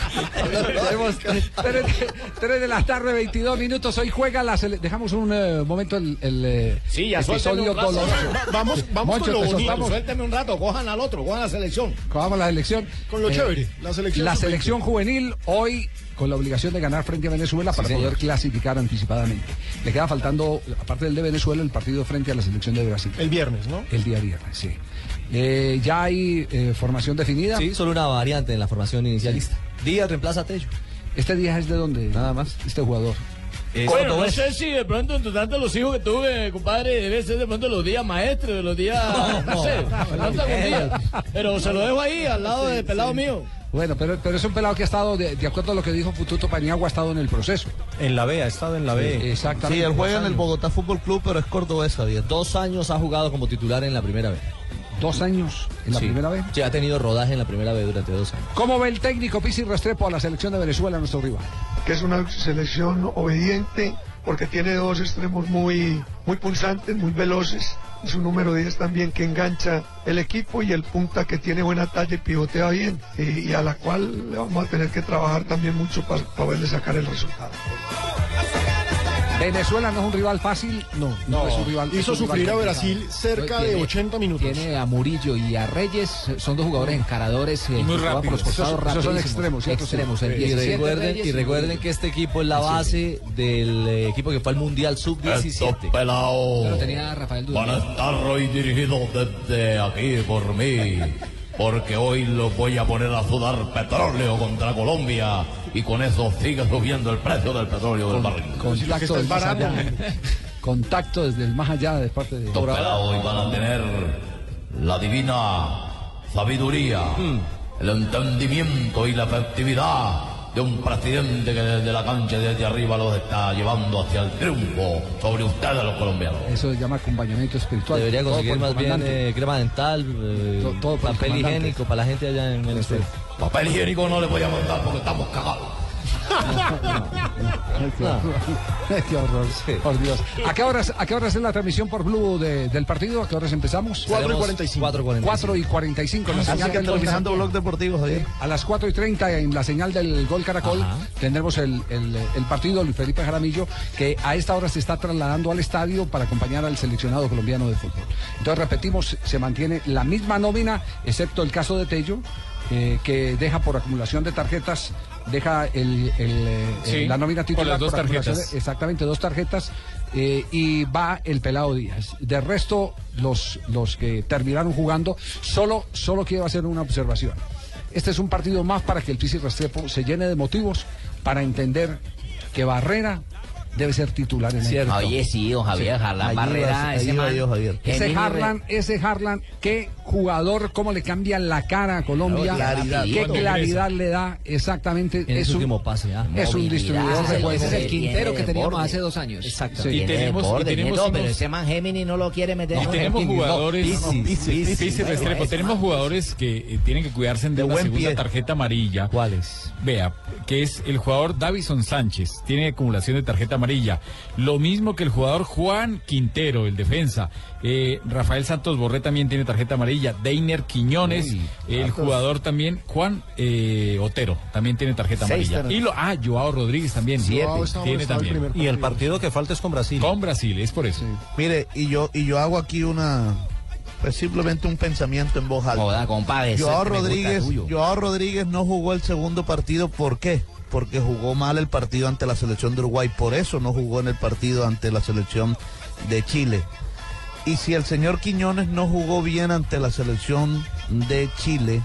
Tenemos tres, de la tarde, 22 minutos. Hoy juega la Dejamos un eh, momento el, eh, Sí, ya episodio doloroso. Va- vamos, vamos con lo bonito. Suélteme un rato, cojan al otro, cojan la selección. Cojamos la selección. Con lo Eh, chévere, la selección La sub-veinte. selección juvenil hoy con la obligación de ganar frente a Venezuela para poder clasificar anticipadamente. Le queda faltando, aparte del de Venezuela, el partido frente a la selección de Brasil. El viernes, ¿no? El día viernes, sí. Eh, ya hay eh, formación definida. Sí, solo una variante en la formación inicialista. Díaz reemplaza a Tello. Este día es de dónde? Nada más. Este jugador. Bueno, no sé si de pronto, entre tanto, los hijos que tuve, compadre, debe ser de pronto los días maestros, de los días, no, sé, día. Pero se lo dejo ahí, al lado del pelado mío. Bueno, pero, pero es un pelado que ha estado, de, de acuerdo a lo que dijo Pututo Paniagua, ha estado en el proceso. En la B, ha estado en la B. Exactamente. Sí, él juega en el. Bogotá Fútbol Club, pero es cordobés, Javier. Dos años ha jugado como titular en la primera vez. Dos años en la Sí. primera vez. Sí, ha tenido rodaje en la primera vez durante dos años. ¿Cómo ve el técnico Pisi Restrepo a la selección de Venezuela, nuestro rival? Que es una selección obediente porque tiene dos extremos muy, muy pulsantes, muy veloces. Y su número 10 también que engancha el equipo y el punta que tiene buena talla y pivotea bien y, y a la cual le vamos a tener que trabajar también mucho para poderle sacar el resultado. Venezuela no es un rival fácil, no, no, es un rival. Hizo un rival sufrir a complicado. Brasil cerca de 80 minutos. Tiene a Murillo y a Reyes, son dos jugadores encaradores eh, muy que juegan por los rápidos. costados Esos- esos son extremos, ¿cierto? Extremos, Sí. el Y 17 recuerden, Reyes y recuerden que este equipo es la base del eh, equipo que fue al Mundial Sub-17. Pero tenía a Rafael Dudamel. Van a estar hoy dirigidos desde aquí por mí. Porque hoy los voy a poner a sudar petróleo contra Colombia. Y con eso sigue subiendo el precio del petróleo del barril. Contacto desde más allá. Contacto desde el más allá de parte de. Estos pelados hoy van a tener la divina sabiduría, el entendimiento y la efectividad de un presidente que desde la cancha desde arriba los está llevando hacia el triunfo sobre ustedes los colombianos. Eso se llama acompañamiento espiritual. Debería Todo conseguir más bien comandante. eh, crema dental, eh, To- todo el papel higiénico para la gente allá en Venezuela. Papel higiénico no les voy a mandar porque estamos cagados. Qué horror. Qué horror, por Dios. ¿A qué horas, a qué horas es la transmisión por Blue de- del partido? ¿A qué horas empezamos? 4 y 45. 4.45. 4 y 45 en la Así señal que del Caracol. Blog Deportivo. A las 4 y 30 en la señal del Gol Caracol tendremos el, el- el partido Luis Felipe Jaramillo que a esta hora se está trasladando al estadio para acompañar al seleccionado colombiano de fútbol. Entonces repetimos, se mantiene la misma nómina excepto el caso de Tello eh, que deja por acumulación de tarjetas, deja el, el, eh, la nómina por titular las dos tarjetas. exactamente dos tarjetas eh, y va el pelado Díaz. De resto, los, los que terminaron jugando, solo, solo quiero hacer una observación. Este es un partido más para que el Pisi Restrepo se llene de motivos para entender que Barrera debe ser titular en el Cierto. Oye, sí, don Javier, Sí. Harlan Barrera, ese man. yo, Javier. qué Ese Harlan, ese Harlan, qué jugador, cómo le cambia la cara a Colombia, Claridad. qué claridad le da exactamente. En Es ese un, último pase, ah. es un distribuidor Ese es de el- juego. ese es el Tiene Quintero que teníamos hace dos años. Exacto. Sí. Y tenemos, y tenemos unos- pero ese man Gemini no lo quiere meter. En tenemos jugadores, Restrepo, tenemos jugadores que eh, tienen que cuidarse de, De una buen segunda pie. tarjeta amarilla. ¿Cuáles? Vea, que es el jugador Davison Sánchez. Tiene acumulación de tarjeta amarilla. Lo mismo que el jugador Juan Quintero, el defensa. Eh, Rafael Santos Borré también tiene tarjeta amarilla. Deiner Quiñones, Uy, el jugador también, Juan eh, Otero, también tiene tarjeta Seis amarilla. tarjetas. Y lo, ah, Joao Rodríguez también. Siete. Tiene también. Y el partido que falta es con Brasil. Con Brasil, es por eso. Mire, y yo, y yo hago aquí una, pues simplemente un pensamiento en voz alta. Joda, compadre, Joao Rodríguez. Joao Rodríguez no jugó el segundo partido, ¿por qué? Porque jugó mal el partido ante la selección de Uruguay, por eso no jugó en el partido ante la selección de Chile. Y si el señor Quiñones no jugó bien ante la selección de Chile,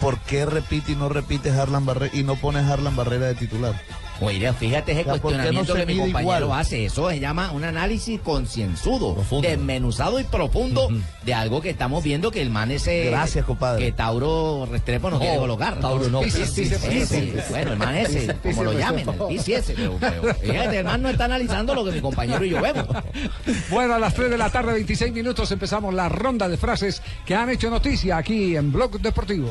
¿por qué repite y no repite Harlan Barrera y no pone Harlan Barrera de titular? Oye, fíjate ese O sea, ¿por qué no cuestionamiento se que mi compañero igual? hace. Eso se llama un análisis concienzudo, desmenuzado y profundo de algo que estamos viendo que el man ese. Gracias, compadre. Que Tauro Restrepo no, No, quiere colocar. Tauro no, Piscis, Piscis. Piscis. Bueno, el man ese, como lo llamen, el ese. Pero, pero, fíjate, el man no está analizando lo que mi compañero y yo vemos. Bueno, a las 3 de la tarde, 26 minutos, empezamos la ronda de frases que han hecho noticia aquí en Blog Deportivo.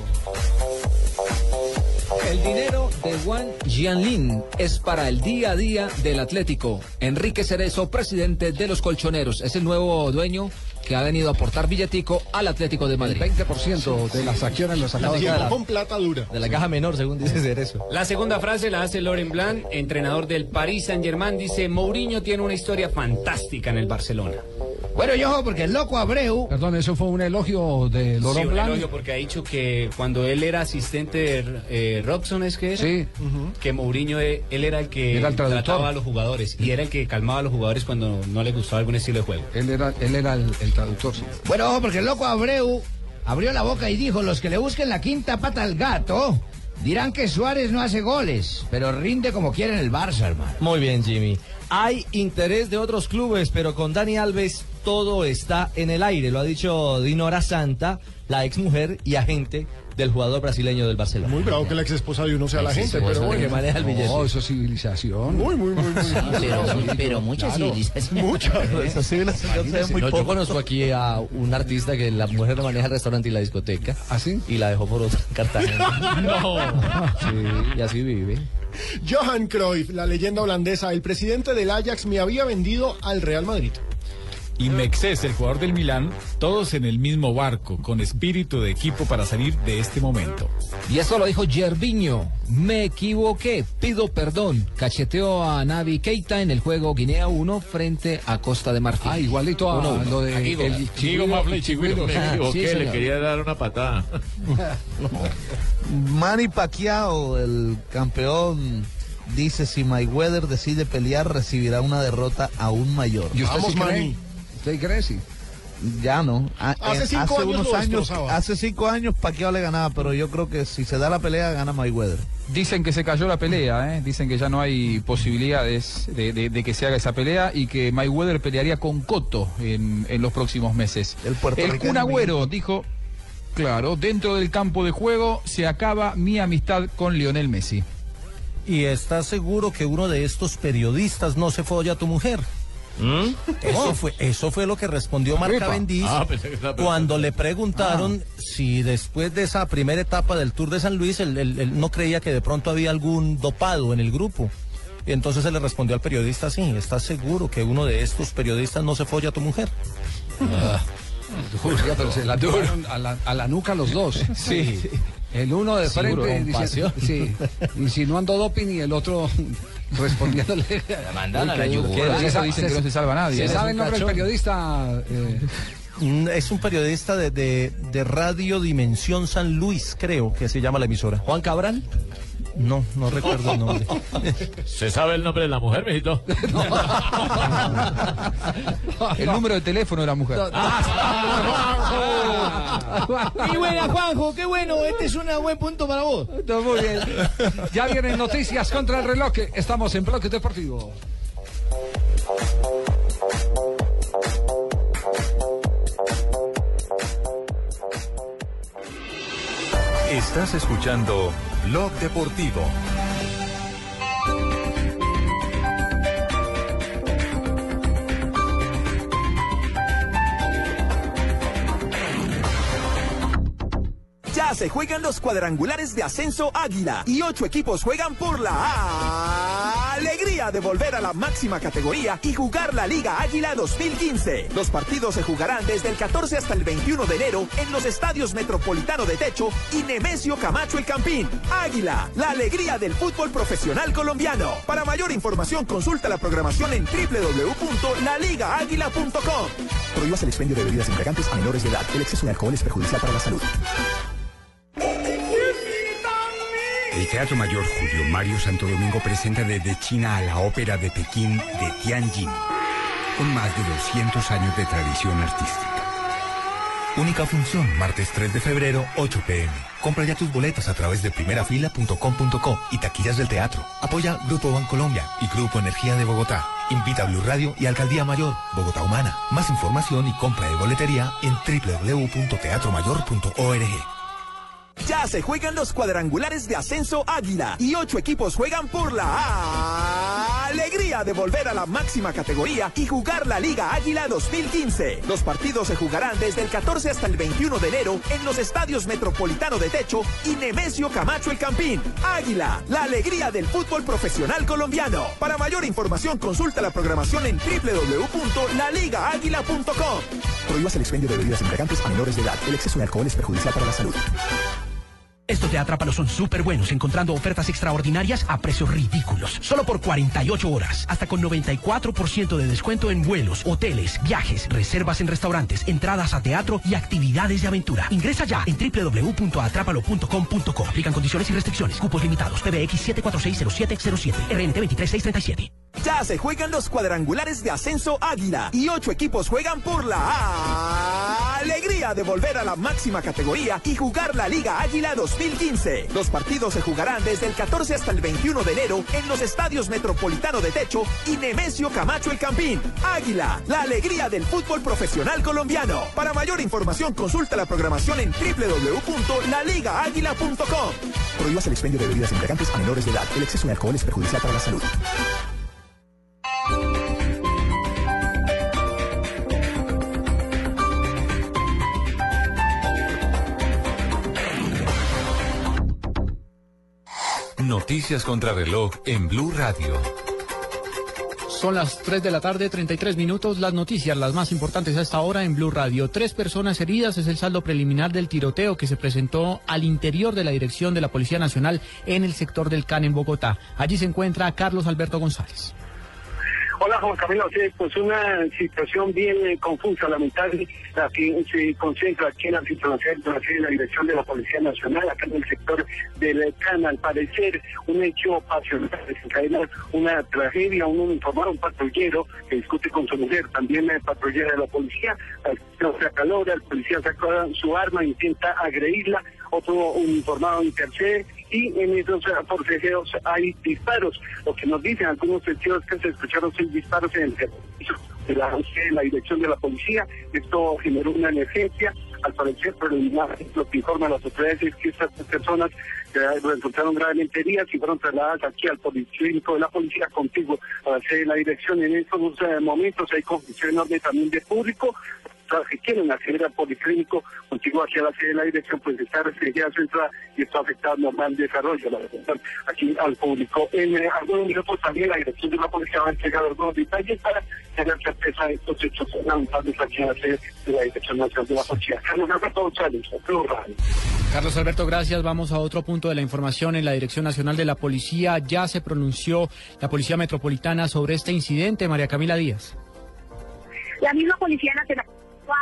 El dinero de Juan Jianlin es para el día a día del Atlético. Enrique Cerezo, presidente de los Colchoneros, es el nuevo dueño que ha venido a aportar billetico al Atlético de Madrid. 20% de las acciones los acaba de dar. con plata dura. De la caja menor, según dice Cerezo. La segunda frase la hace Loren Blanc, entrenador del Paris Saint-Germain. Dice, Mourinho tiene una historia fantástica en el Barcelona. Bueno, yo, porque el loco Abreu. Perdón, eso fue un elogio de Sí, Laurent un Blanc. elogio porque ha dicho que cuando él era asistente de eh, Robson, ¿es que era? Sí. Que Mourinho, eh, él era el que Era el trataba a los jugadores y era el que calmaba a los jugadores cuando no les gustaba algún estilo de juego. Él era, él era el, el traductor. sí. Bueno, ojo, porque el loco Abreu abrió la boca y dijo, los que le busquen la quinta pata al gato dirán que Suárez no hace goles, pero rinde como quiere en el Barça, hermano. Muy bien, Jimmy. Hay interés de otros clubes, pero con Dani Alves todo está en el aire. Lo ha dicho Dinora Santa, la exmujer y agente del jugador brasileño del Barcelona. Muy bravo que la ex esposa de uno sea la Sí, gente, sí, pero bueno. que maneja el billete. Oh, eso es civilización. Muy, muy, muy, muy. pero, pero mucha Claro, civilización. Mucha. Esa civilización ve muy No, yo conozco aquí a un artista que la mujer maneja el restaurante y la discoteca. ¿Ah, sí? Y la dejó por otra en Cartagena. No. Sí, y así vive. Johan Cruyff, la leyenda holandesa, el presidente del Ajax me había vendido al Real Madrid. Y Mexés, el jugador del Milán, todos en el mismo barco, con espíritu de equipo para salir de este momento. Y esto lo dijo Gerviño. Me equivoqué, pido perdón. Cacheteó a Navi Keita en el juego Guinea 1 frente a Costa de Marfil. Ah, igualito a Uno, uno. lo de Aquí, el Chigüiro- Chihuiro. Chigüiro. Me equivoqué, Sí, le quería dar una patada. Manny Pacquiao, el campeón, dice si Mayweather decide pelear recibirá una derrota aún mayor. ¿Y usted Vamos, sí cree? Manny. ¿Usted cree sí? Ya no. A- Hace eh, cinco años unos hace cinco años Pacquiao le ganaba, pero yo creo que si se da la pelea gana Mayweather. Dicen que se cayó la pelea, ¿eh? dicen que ya no hay posibilidades de, de- de que se haga esa pelea y que Mayweather pelearía con Cotto en, en los próximos meses. El El puertorriqueño Kun Agüero dijo, claro, dentro del campo de juego se acaba mi amistad con Lionel Messi. ¿Y estás seguro que uno de estos periodistas no se folla a tu mujer? Eso fue, eso fue lo que respondió Marca Ripa. Bendiz Ah, cuando le preguntaron si después de esa primera etapa del Tour de San Luis él, él- él no creía que de pronto había algún dopado en el grupo. Y entonces se le respondió al periodista así, ¿estás seguro que uno de estos periodistas no se folla a tu mujer? Pero se la tiraron a la, a la nuca los dos. Sí. El uno de frente pasión. sí, insinuando doping y el otro respondiéndole. mandan a la yugular. eso dicen que no se salva nadie, ¿Se sabe Es el un nombre del periodista? eh, Mm, Es un periodista de, de- de Radio Dimensión San Luis, creo que se llama la emisora. Juan Cabral. No, no recuerdo el nombre. ¿Se sabe el nombre de la mujer, mijito? El número de teléfono de la mujer. Qué buena, Juanjo, qué bueno. Este es un buen punto para vos. Está muy bien. Ya vienen noticias contra el reloj. Estamos en Bloque Deportivo. Estás escuchando Blog Deportivo. Ya se juegan los cuadrangulares de ascenso Águila y ocho equipos juegan por la alegría de volver a la máxima categoría y jugar la Liga Águila 2015. Los partidos se jugarán desde el 14 hasta el 21 de enero en los estadios Metropolitano de Techo y Nemesio Camacho El Campín. Águila, la alegría del fútbol profesional colombiano. Para mayor información consulta la programación en www.laligaaguila.com. Prohíbas el expendio de bebidas embriagantes a menores de edad. El exceso de alcohol es perjudicial para la salud. El Teatro Mayor Julio Mario Santo Domingo presenta desde China a la ópera de Pekín de Tianjin, con más de 200 años de tradición artística. Única función, martes 3 de febrero, 8 pm. Compra ya tus boletas a través de primerafila.com.co y taquillas del teatro. Apoya Grupo Bancolombia y Grupo Energía de Bogotá. Invita a Blue Radio y Alcaldía Mayor, Bogotá Humana. Más información y compra de boletería en www.teatromayor.org. Ya se juegan los cuadrangulares de ascenso Águila y ocho equipos juegan por la alegría de volver a la máxima categoría y jugar la Liga Águila 2015. Los partidos se jugarán desde el 14 hasta el 21 de enero en los estadios Metropolitano de Techo y Nemesio Camacho El Campín. Águila, la alegría del fútbol profesional colombiano. Para mayor información consulta la programación en www.laligaaguila.com. Prohíbas el expendio de bebidas embriagantes a menores de edad. El exceso de alcohol es perjudicial para la salud. Estos de Atrápalo son súper buenos, encontrando ofertas extraordinarias a precios ridículos. Solo por 48 horas. Hasta con 94% de descuento en vuelos, hoteles, viajes, reservas en restaurantes, entradas a teatro y actividades de aventura. Ingresa ya en www.atrápalo.com.co. Aplican condiciones y restricciones. Cupos limitados. PBX 7460707. RNT 23637. Ya se juegan los cuadrangulares de ascenso Águila y ocho equipos juegan por la alegría de volver a la máxima categoría y jugar la Liga Águila 2015. Los partidos se jugarán desde el 14 hasta el 21 de enero en los estadios Metropolitano de Techo y Nemesio Camacho El Campín. Águila, la alegría del fútbol profesional colombiano. Para mayor información consulta la programación en www.laligaaguila.com. Prohíbas el expendio de bebidas embriagantes a menores de edad. El exceso de alcohol es perjudicial para la salud. Noticias contra reloj en Blue Radio. Son las 3 de la tarde, 33 minutos. Las noticias, las más importantes a esta hora en Blue Radio. Tres personas heridas es el saldo preliminar del tiroteo que se presentó al interior de la dirección de la Policía Nacional en el sector del CAN en Bogotá. Allí se encuentra Carlos Alberto González. Hola Juan Camilo, pues una situación bien eh, confusa, lamentable, la que se concentra aquí en la situación de la dirección de la Policía Nacional, acá en el sector del CAN, al parecer un hecho pasional, desencadena una tragedia, un uniformado, un patrullero que discute con su mujer, también el patrullera de la policía, se acalora, el policía saca su arma, intenta agredirla, otro uniformado intercede y en esos forcejeos hay disparos. Lo que nos dicen algunos testigos es que se escucharon seis disparos en el de la, la dirección de la policía. Esto generó una emergencia. Al parecer, preliminar, lo que informan las autoridades es que estas personas resultaron gravemente heridas y fueron trasladadas aquí al policlínico de la policía contigo a la la dirección. En estos eh, momentos hay confusión enorme también de público que quieren acceder al policlínico contigo hacia la sede de la dirección, pues está restringida su entrada y esto ha afectado el normal desarrollo, la verdad, aquí al público. En eh, algunos minutos también la dirección de la policía va a entregar algunos detalles para tener certeza de estos hechos lamentables aquí en la sede de la Dirección Nacional de la Policía. Carlos Alberto González, Blue Radio. Carlos Alberto, gracias. Vamos a otro punto de la información. En la Dirección Nacional de la Policía ya se pronunció la Policía Metropolitana sobre este incidente. María Camila Díaz. La misma Policía Nacional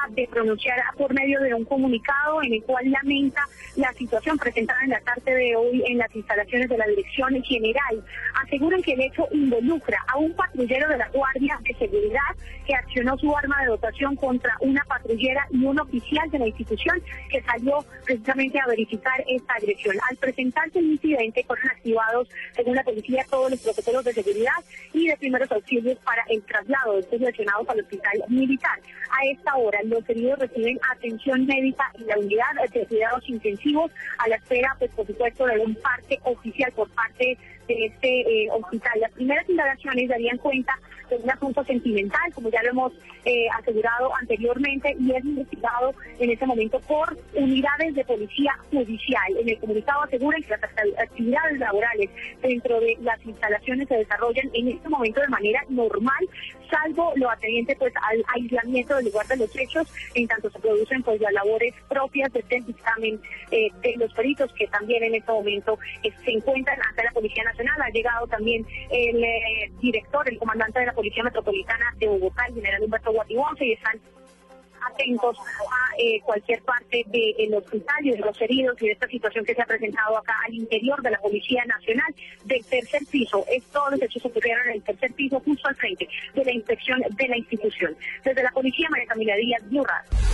de pronunciar por medio de un comunicado en el cual lamenta la situación presentada en la tarde de hoy en las instalaciones de la Dirección General. Aseguran que el hecho involucra a un patrullero de la Guardia de Seguridad que accionó su arma de dotación contra una patrullera y un oficial de la institución que salió precisamente a verificar esta agresión. Al presentarse el incidente fueron activados, según la policía, todos los protocolos de seguridad y de primeros auxilios para el traslado de estos lesionados al hospital militar. A esta hora, los heridos reciben atención médica y la unidad de cuidados intensivos a la espera, pues por supuesto, de un parte oficial por parte de este eh, hospital. Las primeras indagaciones darían cuenta de un asunto sentimental, como ya lo hemos eh, asegurado anteriormente, y es investigado en este momento por unidades de policía judicial. En el comunicado aseguran que las acti- actividades laborales dentro de las instalaciones se desarrollan en este momento de manera normal, salvo lo atendiente pues al aislamiento del lugar de los hechos, en tanto se producen pues las labores propias del dictamen eh, de los peritos que también en este momento eh, se encuentran ante la Policía Nacional. Ha llegado también el director, el comandante de la Policía Metropolitana de Bogotá, el general Humberto Guatibonce, y están atentos a eh, cualquier parte del hospital y de los heridos y de esta situación que se ha presentado acá al interior de la Policía Nacional del tercer piso. Estos hechos ocurrieron en el tercer piso justo al frente de la inspección de la institución. Desde la Policía, María Camila Díaz, Radio.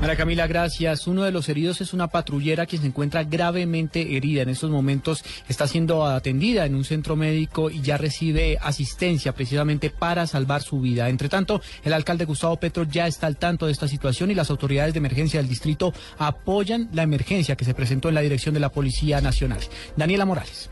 María Camila, gracias. Uno de los heridos es una patrullera que se encuentra gravemente herida. En estos momentos está siendo atendida en un centro médico y ya recibe asistencia precisamente para salvar su vida. Entre tanto, el alcalde Gustavo Petro ya está al tanto de esta situación y las autoridades de emergencia del distrito apoyan la emergencia que se presentó en la dirección de la Policía Nacional. Daniela Morales.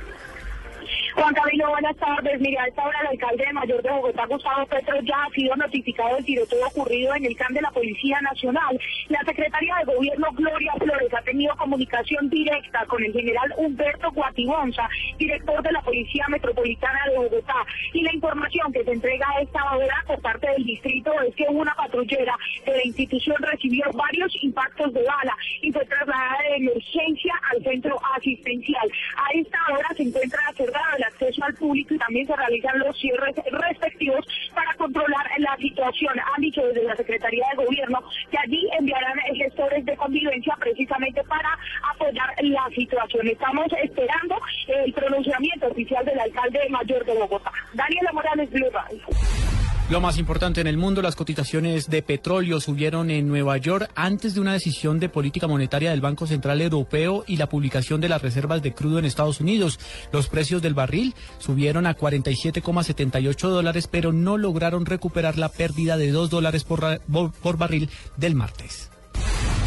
Juan Camilo, buenas tardes. Mire, a esta hora el alcalde de Mayor de Bogotá, Gustavo Petro, ya ha sido notificado del tiroteo ocurrido en el CAM de la Policía Nacional. La secretaria de Gobierno, Gloria Flores, ha tenido comunicación directa con el general Humberto Guatibonza, director de la Policía Metropolitana de Bogotá. Y la información que se entrega a esta hora por parte del distrito es que una patrullera de la institución recibió varios impactos de bala y fue trasladada de emergencia al centro asistencial. A esta hora se encuentra cerrado el acceso al público y también se realizan los cierres respectivos para controlar la situación. Han dicho desde la Secretaría de Gobierno que allí enviarán gestores de convivencia precisamente para apoyar la situación. Estamos esperando el pronunciamiento oficial del alcalde mayor de Bogotá. Daniela Morales, Blue Radio. Lo más importante en el mundo, las cotizaciones de petróleo subieron en Nueva York antes de una decisión de política monetaria del Banco Central Europeo y la publicación de las reservas de crudo en Estados Unidos. Los precios del barril subieron a 47,78 dólares, pero no lograron recuperar la pérdida de 2 dólares por, por barril del martes.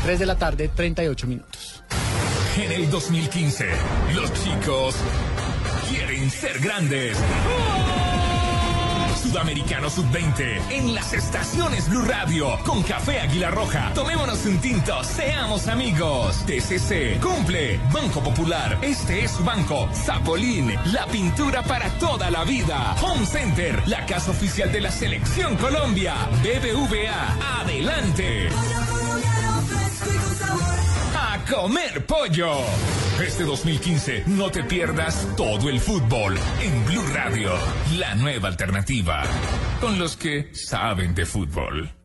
3 de la tarde, 38 minutos. En el 2015, los chicos quieren ser grandes. Sudamericano Sub-20 en las estaciones Blue Radio con Café Águila Roja. Tomémonos un tinto, seamos amigos. TCC cumple. Banco Popular, este es su banco. Zapolín, la pintura para toda la vida. Home Center, la casa oficial de la Selección Colombia. BBVA, adelante. Comer pollo. Este 2015 no te pierdas todo el fútbol en Blue Radio, la nueva alternativa, con los que saben de fútbol.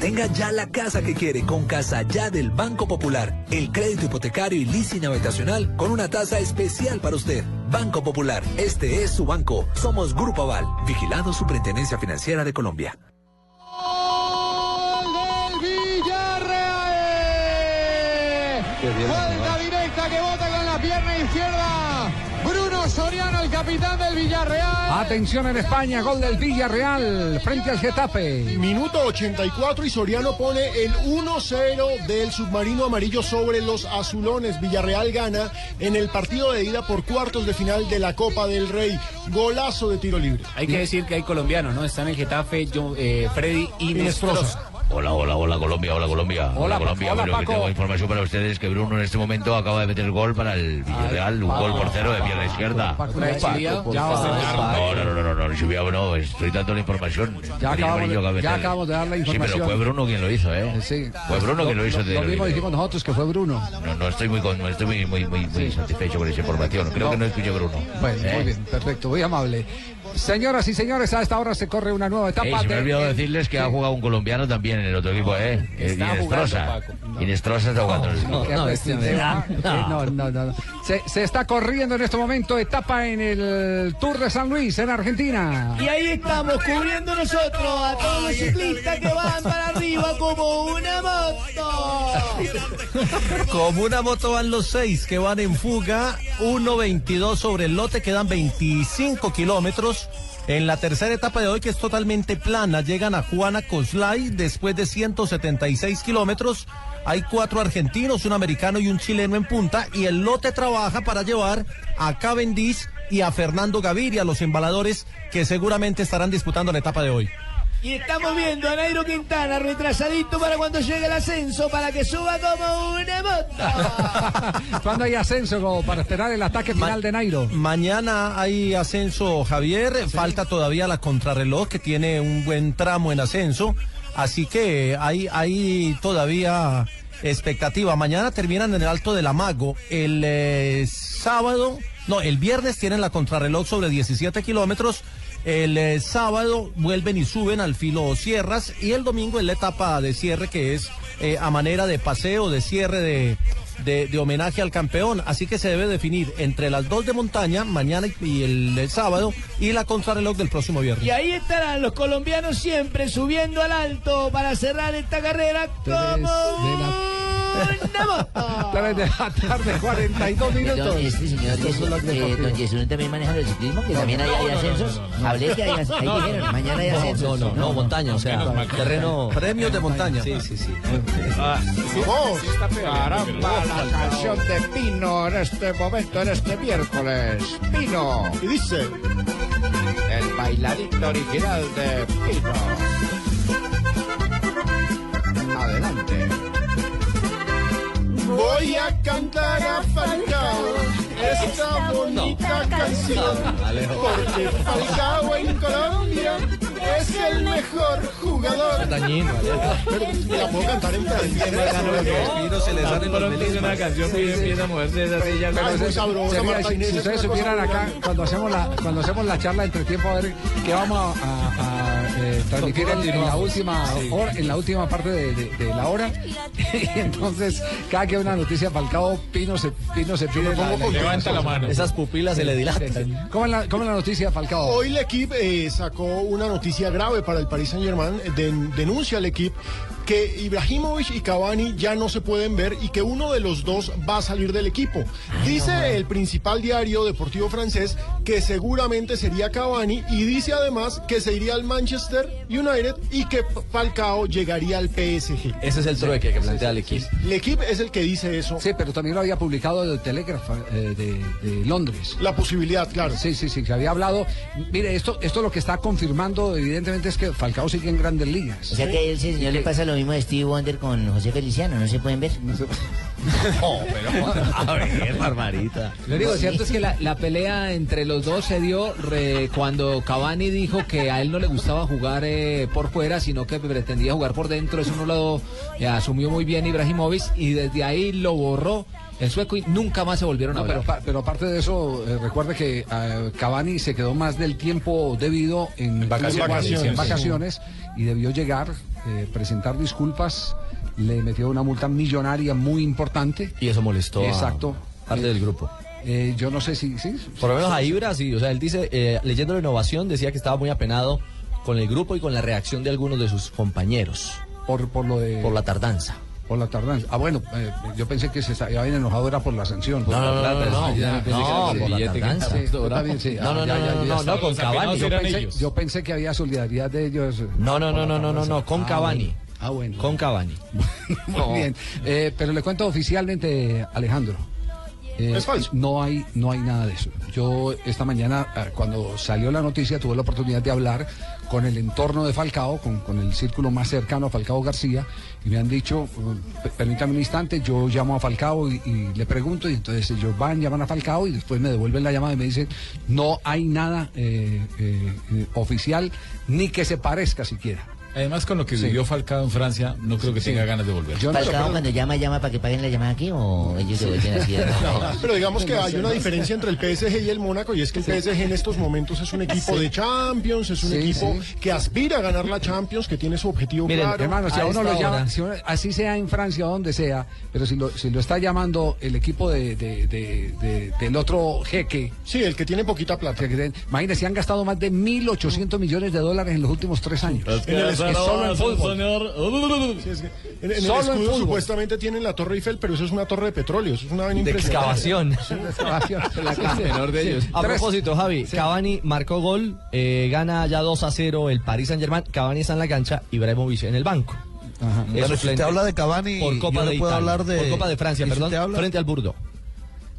Tenga ya la casa que quiere con Casa Ya del Banco Popular. El crédito hipotecario y leasing habitacional con una tasa especial para usted. Banco Popular, este es su banco. Somos Grupo Aval, vigilado Superintendencia Financiera de Colombia. Villarreal. Vuelta directa que bota con la pierna izquierda. Bruno Soriano, el capitán del Villarreal. Atención en España, gol del Villarreal frente al Getafe. Minuto 84 y Soriano pone el 1-0 del submarino amarillo sobre los azulones. Villarreal gana en el partido de ida por cuartos de final de la Copa del Rey. Golazo de tiro libre. Hay que decir que hay colombianos, ¿no? Están en el Getafe, yo, eh, Freddy Inestrosa. Inestrosa. Hola, hola, hola Colombia, hola Colombia. Hola, Colombia. hola, Paco. tengo información para ustedes que Bruno en este momento acaba de meter gol para el Villarreal, un gol por cero de pierna izquierda. No, no, no, no, no, no, estoy dando la información. Ya acabamos, de, dar la Sí, información. pero fue Bruno quien lo hizo, ¿eh? Sí. Fue Bruno quien lo hizo. Lo mismo dijimos nosotros que fue Bruno. No, no estoy muy, estoy muy, muy, muy, muy satisfecho con esa información. Creo que no escuché Bruno. Bueno, ¿Eh? muy bien, perfecto, muy amable. Señoras y señores, a esta hora se corre una nueva etapa. Ey, se me de- olvidado eh, decirles que ha jugado un colombiano también en el otro equipo, ¿eh? Eh, Está Inestrosa. jugando, Inestrosa está jugando. eh, no, no, no, no. Se, se está corriendo en este momento etapa en el Tour de San Luis, en Argentina. Y ahí estamos cubriendo nosotros a todos los ciclistas que van para arriba como una moto. Como una moto van los seis que van en fuga, 1.22 sobre el lote, quedan 25 kilómetros. En la tercera etapa de hoy, que es totalmente plana, llegan a Juana Coslay después de 176 kilómetros. Hay cuatro argentinos, un americano y un chileno en punta. Y el lote trabaja para llevar a Cavendish y a Fernando Gaviria, los embaladores que seguramente estarán disputando la etapa de hoy. Y estamos viendo a Nairo Quintana retrasadito para cuando llegue el ascenso para que suba como una moto. Cuando hay ascenso como para esperar el ataque final de Nairo. Mañana hay ascenso, Javier. Falta todavía la contrarreloj que tiene un buen tramo en ascenso. Así que hay, hay todavía expectativa. Mañana terminan en el Alto del Amago. El eh, sábado, no, el viernes tienen la contrarreloj sobre 17 kilómetros. El eh, sábado vuelven y suben al filo sierras y el domingo es la etapa de cierre que es eh, a manera de paseo, de cierre de, de, de homenaje al campeón. Así que se debe definir entre las dos de montaña, mañana y- y el, el sábado, y la contrarreloj del próximo viernes. Y ahí estarán los colombianos siempre subiendo al alto para cerrar esta carrera como una moto. 3 de la tarde, 42 minutos. Este señor eh, don Yesu también maneja el ciclismo, que también hay, hay ascensos. Hablé que hay, ahí dijeron, mañana hay ascensos. No, no, no, montaña, o sea, terreno. Premios de montaña. Sí, sí, sí. Caramba, la canción de Pino en este momento, en este miércoles. Pino. Y dice. El bailadito original de Pino. Voy a cantar a Falcao esta bonita canción. Porque Falcao en Colombia es el mejor jugador. Dañino, Pero la puedo cantar en francés. Se le salen los melismas. una canción que empieza a moverse esa silla. Si, ustedes supieran acá, cuando hacemos la cuando hacemos la charla entre tiempo, a ver qué vamos a, a- a, eh, transmitir en, en la última hora, en la última parte de, de- de la hora. y entonces, cada que hay una noticia Falcao, Pino se, Pino se pide la, Levanta la mano. Esas pupilas se le dilatan. ¿Cómo es la, cómo es la noticia Falcao? Hoy el equipo eh, sacó una noticia grave para el Paris Saint Germain. denuncia al equipo que Ibrahimovic y Cavani ya no se pueden ver y que uno de los dos va a salir del equipo. Dice el principal diario deportivo francés que seguramente sería Cavani y dice además que se iría al Manchester United y que Falcao llegaría al PSG. Ese es el trueque que plantea el equipo. El equipo es el que dice eso. Sí, pero también lo había publicado el Telegraph eh, de, de Londres. La posibilidad, claro. Sí, sí, sí, que había hablado. Mire, esto, esto lo que está confirmando, evidentemente, es que Falcao sigue en grandes ligas. O sea que a ese señor le pasa lo mismo de Steve Wonder con José Feliciano, ¿no se pueden ver? No, pero. A ver, Barbarita. Lo único cierto es que la, la pelea entre los dos se dio re- cuando Cavani dijo que a él no le gustaba jugar eh, por fuera, sino que pretendía jugar por dentro. Eso no lo eh, asumió muy bien Ibrahimovic y desde ahí lo borró el sueco y nunca más se volvieron a No, ver. pero, pa- pero aparte de eso, eh, recuerde que eh, Cavani se quedó más del tiempo debido en Vacaciones. vacaciones, en Vacaciones. vacaciones y debió llegar, eh, presentar disculpas, le metió una multa millonaria muy importante. Y eso molestó a Exacto. parte del grupo. Eh, yo no sé si, sí, Por lo menos a Ibra, sí. O sea, él dice, eh, leyendo la innovación, decía que estaba muy apenado con el grupo y con la reacción de algunos de sus compañeros. Por, por lo de... Por la tardanza. Por la tardanza. Ah, bueno, eh, yo pensé que se estaba bien enojado era por la sanción. No, no, Ya, por la tardanza. Sí, sí. No, no, Ah, no, no, con Cavani. Yo pensé, yo pensé que había solidaridad de ellos. eh, No, no, por no, no, no, no, no, con Ah, Cavani. Ah, bueno. Con Cavani. Muy bien. Eh, pero le cuento oficialmente, Alejandro. Eh, Es falso. No hay, no hay nada de eso. Yo esta mañana, eh, cuando salió la noticia, tuve la oportunidad de hablar con el entorno de Falcao, con, con el círculo más cercano a Falcao García, y me han dicho, eh, "P- permítame un instante, yo llamo a Falcao y, y le pregunto, y entonces ellos van, llaman a Falcao y después me devuelven la llamada y me dicen, no hay nada eh, eh, eh, oficial, ni que se parezca siquiera. Además, con lo que Sí. vivió Falcao en Francia, no creo que Sí. tenga ganas de volver. Falcao cuando llama, llama para que paguen la llamada aquí o ellos devuelven así. No, pero digamos que hay una diferencia entre el PSG y el Mónaco y es que el PSG en estos momentos es un equipo Sí. de Champions, es un Sí, equipo sí. que aspira a ganar la Champions, que tiene su objetivo Miren, claro. hermano, si a uno lo llama, si uno- así sea en Francia o donde sea, pero si lo, si lo está llamando el equipo de, de- de- de- del otro jeque. Sí, el que tiene poquita plata. Imagínense, han gastado más de 1.800 millones de dólares en los últimos tres años. En el Solo en fútbol. Sí, es que en, en el Solo escudo fútbol. supuestamente tienen la Torre Eiffel, pero eso es una torre de petróleo, eso es una vaina De excavación. De. A propósito, Javi, Cavani marcó gol, eh, gana ya 2 a 0 el Paris Saint Germain, Cavani está en la cancha, Ibrahimovic en el banco. Bueno, si usted habla de Cavani, por Copa yo de le puedo Italia, hablar de por Copa de Francia, y si perdón, habla- frente al Burdo.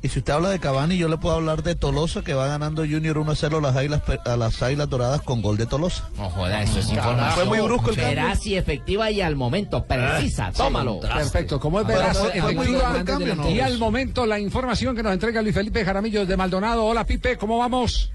Y si usted habla de Cavani, yo le puedo hablar de Tolosa, que va ganando Junior 1 a 0 a las Águilas, Pe- a las Águilas Doradas con gol de Tolosa. No joda, eso es información. Fue muy brusco el cambio. Veraz y efectiva y al momento, precisa. Tómalo. Perfecto, como es Pero veraz, efectiva, brusco el cambio, ¿no? y al momento la información que nos entrega Luis Felipe Jaramillo desde Maldonado. Hola Pipe, ¿cómo vamos?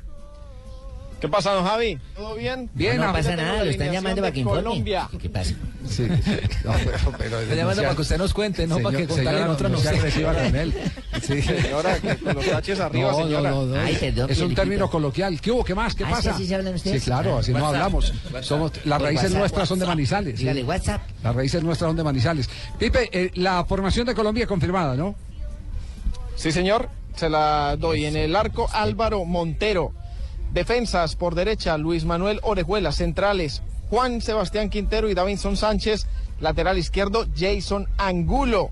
¿Qué pasa, don Javi? ¿Todo bien? Bien, No, ah, pasa nada, lo están llamando de para que informe. Colombia. ¿Qué pasa? Sí. No, pero, pero Está llamando para que usted nos cuente, no para que contarle señora, nosotros no no sé. agresiva con él. Sí. Señora, que con los taches arriba, No, no, señora. no, no. Ay, perdón, es un término coloquial. ¿Qué hubo? ¿Qué más? ¿Qué Ah, ¿sí pasa? así se hablan ustedes? Sí, claro, así no hablamos. WhatsApp. Somos, las Por raíces WhatsApp. nuestras son de Manizales. sí. Dígale WhatsApp. Las raíces nuestras son de Manizales. Pipe, eh, la formación de Colombia confirmada, ¿no? Sí, señor, se la doy. En el arco, Álvaro Montero. Defensas por derecha, Luis Manuel Orejuela. Centrales, Juan Sebastián Quintero y Davinson Sánchez. Lateral izquierdo, Jason Angulo.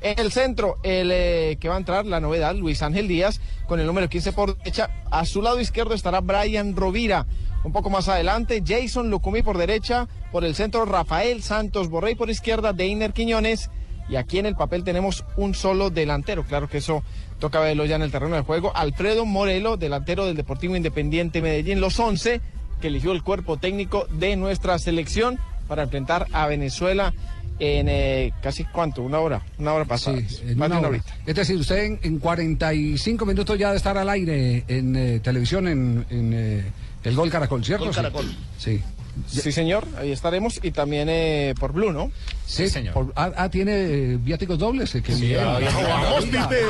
En el centro, el eh, que va a entrar, la novedad, Luis Ángel Díaz, con el número 15 por derecha. A su lado izquierdo estará Brian Rovira. Un poco más adelante, Jason Lucumí por derecha. Por el centro, Rafael Santos Borrey por izquierda, Deiner Quiñones. Y aquí en el papel tenemos un solo delantero. Claro que eso toca verlo ya en el terreno de juego. Alfredo Morelo, delantero del Deportivo Independiente Medellín, los 11 que eligió el cuerpo técnico de nuestra selección para enfrentar a Venezuela en eh, casi cuánto, una hora, una hora pasada. En más de una hora. horita. Es decir, usted en, en 45 minutos ya de estar al aire en eh, televisión en, en, eh, el Gol Caracol, ¿cierto? Gol Sí. Caracol. Sí. Sí, señor, ahí estaremos y también eh, por Blue, ¿no? Sí, por- ah, ah, tiene eh, viáticos dobles. eh, que bien. ah, vamos, Pipe.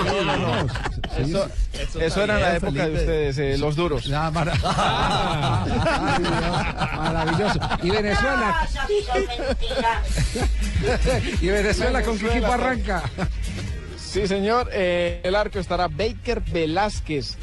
Sí, Eso, sí. eso era la época de ustedes, eh, los duros. Ah, mara- Maravilloso. Y Venezuela. y Venezuela con qué equipo arranca. Sí, señor. eh, el arco estará Baker Velázquez.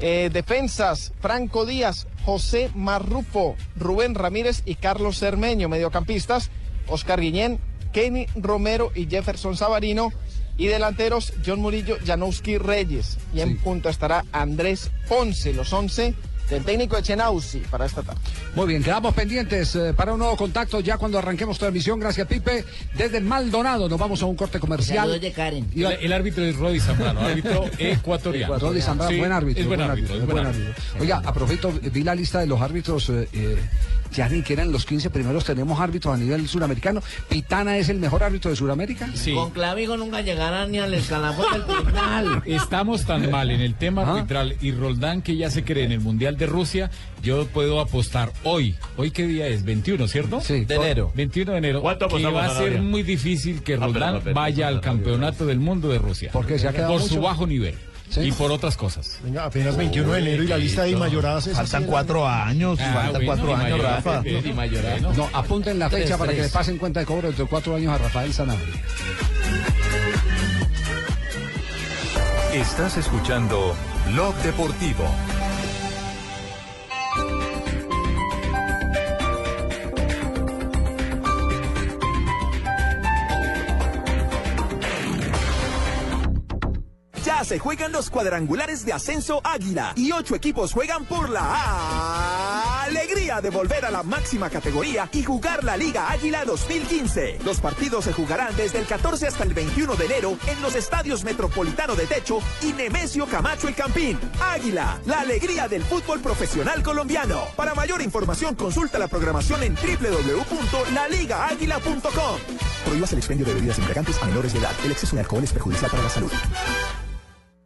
Eh, defensas, Franco Díaz, José Marrufo, Rubén Ramírez y Carlos Cermeño. Mediocampistas, Oscar Guillén, Kenny Romero y Jefferson Sabarino. Y delanteros, John Murillo, Janowski Reyes. Y en punta estará Andrés Ponce, los 11 del técnico de Chenauzi para esta tarde. Muy bien, quedamos pendientes eh, para un nuevo contacto ya cuando arranquemos transmisión. Gracias, Pipe. Desde Maldonado nos vamos a un corte comercial. De Karen. Y El, el árbitro es Rodi Zambrano, árbitro ecuatoriano. Rodi Zambrano, Sí, buen árbitro. Es buen árbitro, es buen árbitro. Oiga, a propósito, vi la lista de los árbitros, eh, eh, ya ni que eran los 15 primeros, tenemos árbitros a nivel suramericano. Pitana es el mejor árbitro de Suramérica. Sí. Con Clavijo nunca llegarán ni al escalafón del tribunal. Estamos tan mal en el tema arbitral y Roldán que ya se cree en el Mundial de Rusia, yo puedo apostar hoy, hoy qué día es, 21, ¿cierto? Sí. De enero. 21 de enero, ¿Cuánto que va a ser muy difícil que Ah, pero Roldán pero- vaya al campeonato del mundo de Rusia. Porque se ha quedado Por mucho. su bajo nivel Sí. y por otras cosas. Venga, apenas 21 de enero y la lista de mayoradas es Faltan cuatro años, Ah, faltan bueno, cuatro años, Rafa. eh, ¿no? No, apunten la fecha para que le pasen cuenta de cobro dentro de cuatro años a Rafael Sanabria. Estás escuchando Blog Deportivo. Se juegan los cuadrangulares de ascenso Águila y ocho equipos juegan por la alegría de volver a la máxima categoría y jugar la Liga Águila 2015. Los partidos se jugarán desde el 14 hasta el 21 de enero en los estadios Metropolitano de Techo y Nemesio Camacho el Campín. Águila, la alegría del fútbol profesional colombiano. Para mayor información consulta la programación en www.laligaaguila.com. Prohíbas el expendio de bebidas embriagantes a menores de edad. El exceso de alcohol es perjudicial para la salud.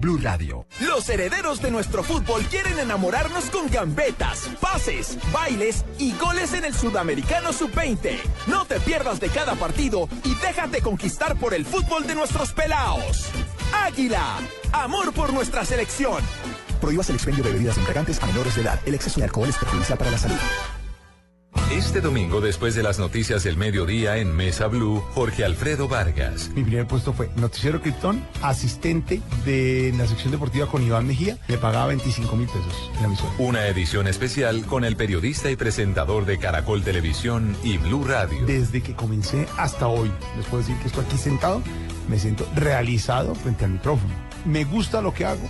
Blue Radio. Los herederos de nuestro fútbol quieren enamorarnos con gambetas, pases, bailes y goles en el Sudamericano Sub-20. No te pierdas de cada partido y déjate conquistar por el fútbol de nuestros pelaos. Águila, amor por nuestra selección. Prohíbas el expendio de bebidas embriagantes a menores de edad. El exceso de alcohol es perjudicial para la salud. Este domingo, después de las noticias del mediodía en Mesa Blue, Jorge Alfredo Vargas. Mi primer puesto fue Noticiero Criptón, asistente de la sección deportiva con Iván Mejía. Le pagaba 25 mil pesos en la emisora. Una edición especial con el periodista y presentador de Caracol Televisión y Blue Radio. Desde que comencé hasta hoy, les puedo decir que estoy aquí sentado, me siento realizado frente al micrófono. Me gusta lo que hago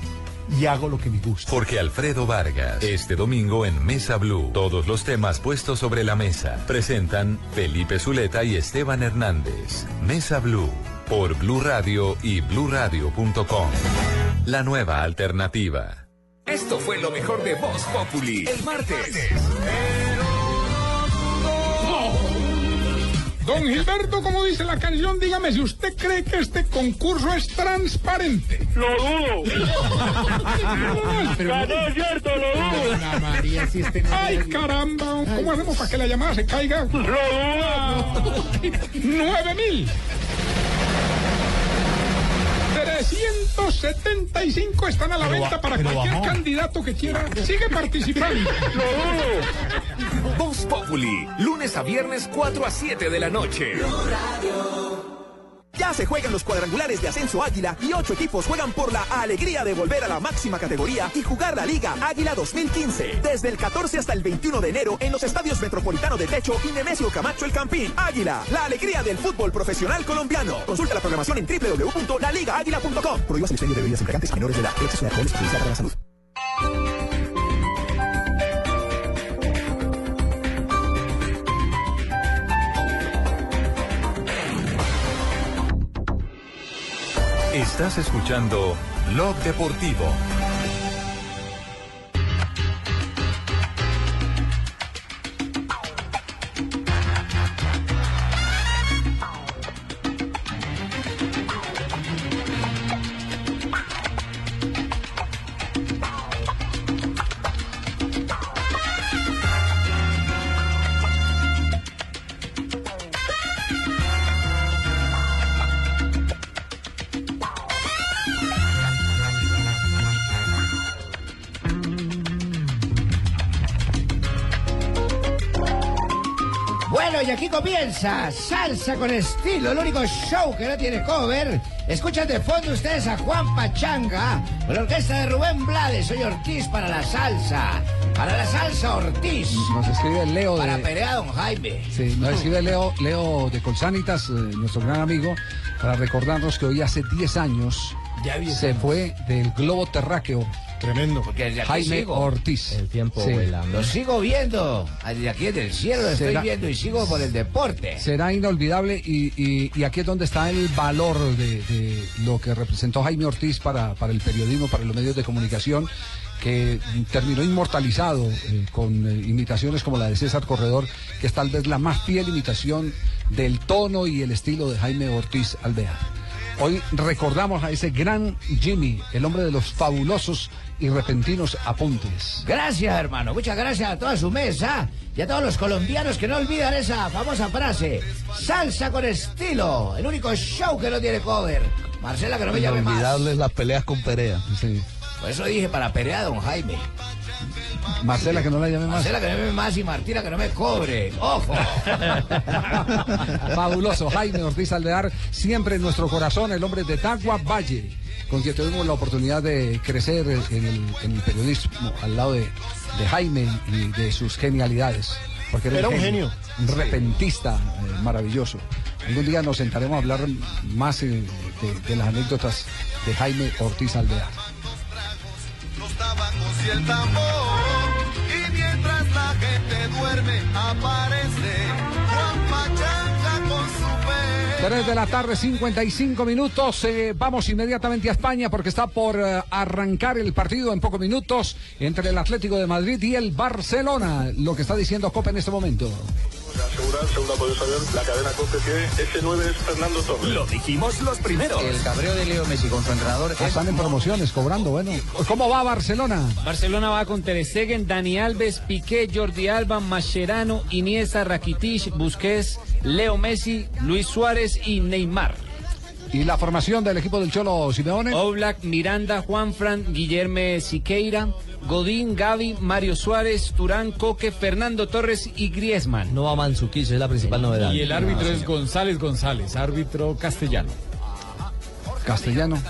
y hago lo que me gusta. Jorge Alfredo Vargas, este domingo en Mesa Blue. Todos los temas puestos sobre la mesa. Presentan Felipe Zuleta y Esteban Hernández. Mesa Blue, por Blue Radio y bluradio.com. La nueva alternativa. Esto fue lo mejor de Voz Populi. El martes. Don Gilberto, como dice la canción, dígame si usted cree que este concurso es transparente. Lo dudo. Pero- no es cierto, lo dudo. Ay, caramba, ¿cómo hacemos para que la llamada se caiga? Lo dudo. ¡Nueve mil! 375 están a la Pero venta ba- para cualquier bajó. candidato que quiera. Sigue participando. Voz Populi, lunes a viernes 4 a 7 de la noche. Ya se juegan los cuadrangulares de Ascenso Águila y ocho equipos juegan por la alegría de volver a la máxima categoría y jugar la Liga Águila 2015. Desde el 14 hasta el 21 de enero en los estadios Metropolitano de Techo y Nemesio Camacho el Campín. Águila, la alegría del fútbol profesional colombiano. Consulta la programación en www.laligaaguila.com. Prohíbas el expendio de bebidas embriagantes menores de edad. Exceso de alcohol es para la salud. Estás escuchando Blog Deportivo. Salsa con estilo, el único show que no tiene cover. Escuchan de fondo ustedes a Juan Pachanga, con la orquesta de Rubén Blades. Soy Ortiz para la salsa. Para la salsa Ortiz. Nos escribe Leo Para de... Perea Don Jaime. Sí, nos escribe Leo, Leo de Colsanitas, eh, nuestro gran amigo, para recordarnos que hoy hace 10 años Ya 10 se años. fue del globo terráqueo. Tremendo. Porque desde aquí Jaime sigo. Ortiz. El tiempo Lo sigo viendo. Desde aquí desde el cielo lo estoy viendo y sigo por el deporte. Será inolvidable y, y- y aquí es donde está el valor de, de lo que representó Jaime Ortiz para, para el periodismo, para los medios de comunicación, que terminó inmortalizado eh, con eh, imitaciones como la de César Corredor, que es tal vez la más fiel imitación del tono y el estilo de Jaime Ortiz Alvear. Hoy recordamos a ese gran Jimmy, el hombre de los fabulosos y repentinos apuntes. Gracias, hermano. Muchas gracias a toda su mesa y a todos los colombianos que no olvidan esa famosa frase. Salsa con estilo. El único show que no tiene cover. Marcela, que no me llame más. Inolvidables las peleas con Perea. Por eso dije para Perea, don Jaime. Marcela, que no la llame más. Marcela, que no me llame más y Martina, que no me cobre. ¡Ojo! Fabuloso. Jaime Ortiz Aldear, siempre en nuestro corazón, el hombre de Tagua Valle, con quien tuvimos la oportunidad de crecer en el, en el periodismo al lado de, de Jaime y de sus genialidades. Porque Era un genio. Un repentista eh, maravilloso. Algún día nos sentaremos a hablar más eh, de, de las anécdotas de Jaime Ortiz Aldear. y el tambor. Y mientras la gente duerme, aparece 3 de la tarde, 55 minutos. Eh, vamos inmediatamente a España porque está por eh, arrancar el partido en pocos minutos entre el Atlético de Madrid y el Barcelona. Lo que está diciendo Copa en este momento. asegurar, según ha podido saber la cadena COPE, que ese 9 es Fernando Torres. Lo dijimos los primeros. El cabreo de Leo Messi con su entrenador Ah, Están en promociones, cobrando, bueno. ¿Cómo va Barcelona? Barcelona va con Ter Stegen, Dani Alves, Piqué, Jordi Alba, Mascherano, Iniesta, Rakitic, Busquets, Leo Messi, Luis Suárez y Neymar. ¿Y la formación del equipo del Cholo Simeone? Oblak, Miranda, Juanfran, Guillerme Siqueira, Godín, Gaby, Mario Suárez, Turán, Coque, Fernando Torres y Griezmann. No va Mandzukic, es la principal novedad. Y el árbitro es González González, árbitro castellano. Castellano.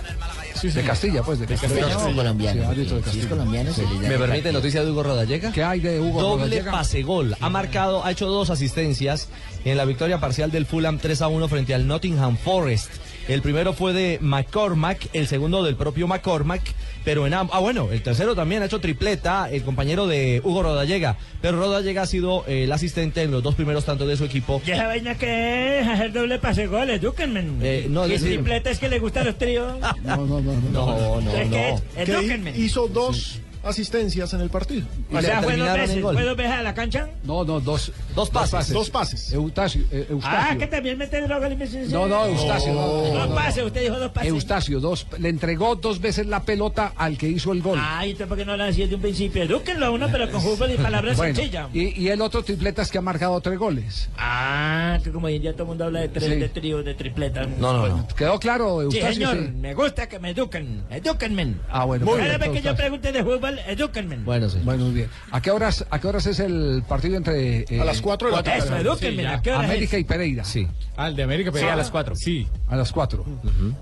De Castilla, pues, de Castilla. Castellano o colombiano. Sí, árbitro de Castilla. colombiano, llama ¿Me permite noticia de Hugo Rodallega? ¿Qué hay de Hugo Doble Rodallega? pase gol. Ha marcado, ha hecho dos asistencias en la victoria parcial del Fulham 3 a 1 frente al Nottingham Forest. El primero fue de McCormack, el segundo del propio McCormack, pero en ambos. Ah, bueno, el tercero también ha hecho tripleta, el compañero de Hugo Rodallega. Pero Rodallega ha sido eh, el asistente en los dos primeros tantos de su equipo. ¿Y esa vaina que es? Hacer doble pase gol, edúquenme. Eh, no, ¿Qué es decir- tripleta es que le gustan los tríos? No, no, no. No, no, ¿Es no. Que Edúquenme. hizo dos asistencias en el partido. O sea, fue dos veces, fue dos veces a la cancha. No, no, dos, dos pases. Dos pases. Eustacio, eh, Eustacio. Ah, que también mete droga No, no, Eustacio. no, no, no. Dos pases, usted dijo dos pases. Eustacio, dos, le entregó dos veces la pelota al que hizo el gol. Ay, entonces, ¿por qué no lo hacía desde un principio? Edúquenlo a uno, pero con fútbol y palabras Bueno, sencillas. y, y el otro tripleta es que ha marcado tres goles. Ah, que como ya todo el mundo habla de tres, Sí. de tríos, de tripletas. No, no, no. ¿Quedó claro, Sí, Eustacio? señor, Sí. me gusta que me eduquen. Edúquenme. Ah, bueno. Cada perfecto, vez que yo pregunte de fútbol, edúquenme. Bueno, sí. Bueno, muy bien. ¿A qué horas, a qué horas es el partido entre eh, A las cuatro de la tarde. Eso, edúquenme. Sí, ya. ¿A qué hora América es? y Pereira? Sí. Ah, el de América, pero Sí, ya a las cuatro. Sí. A las 4.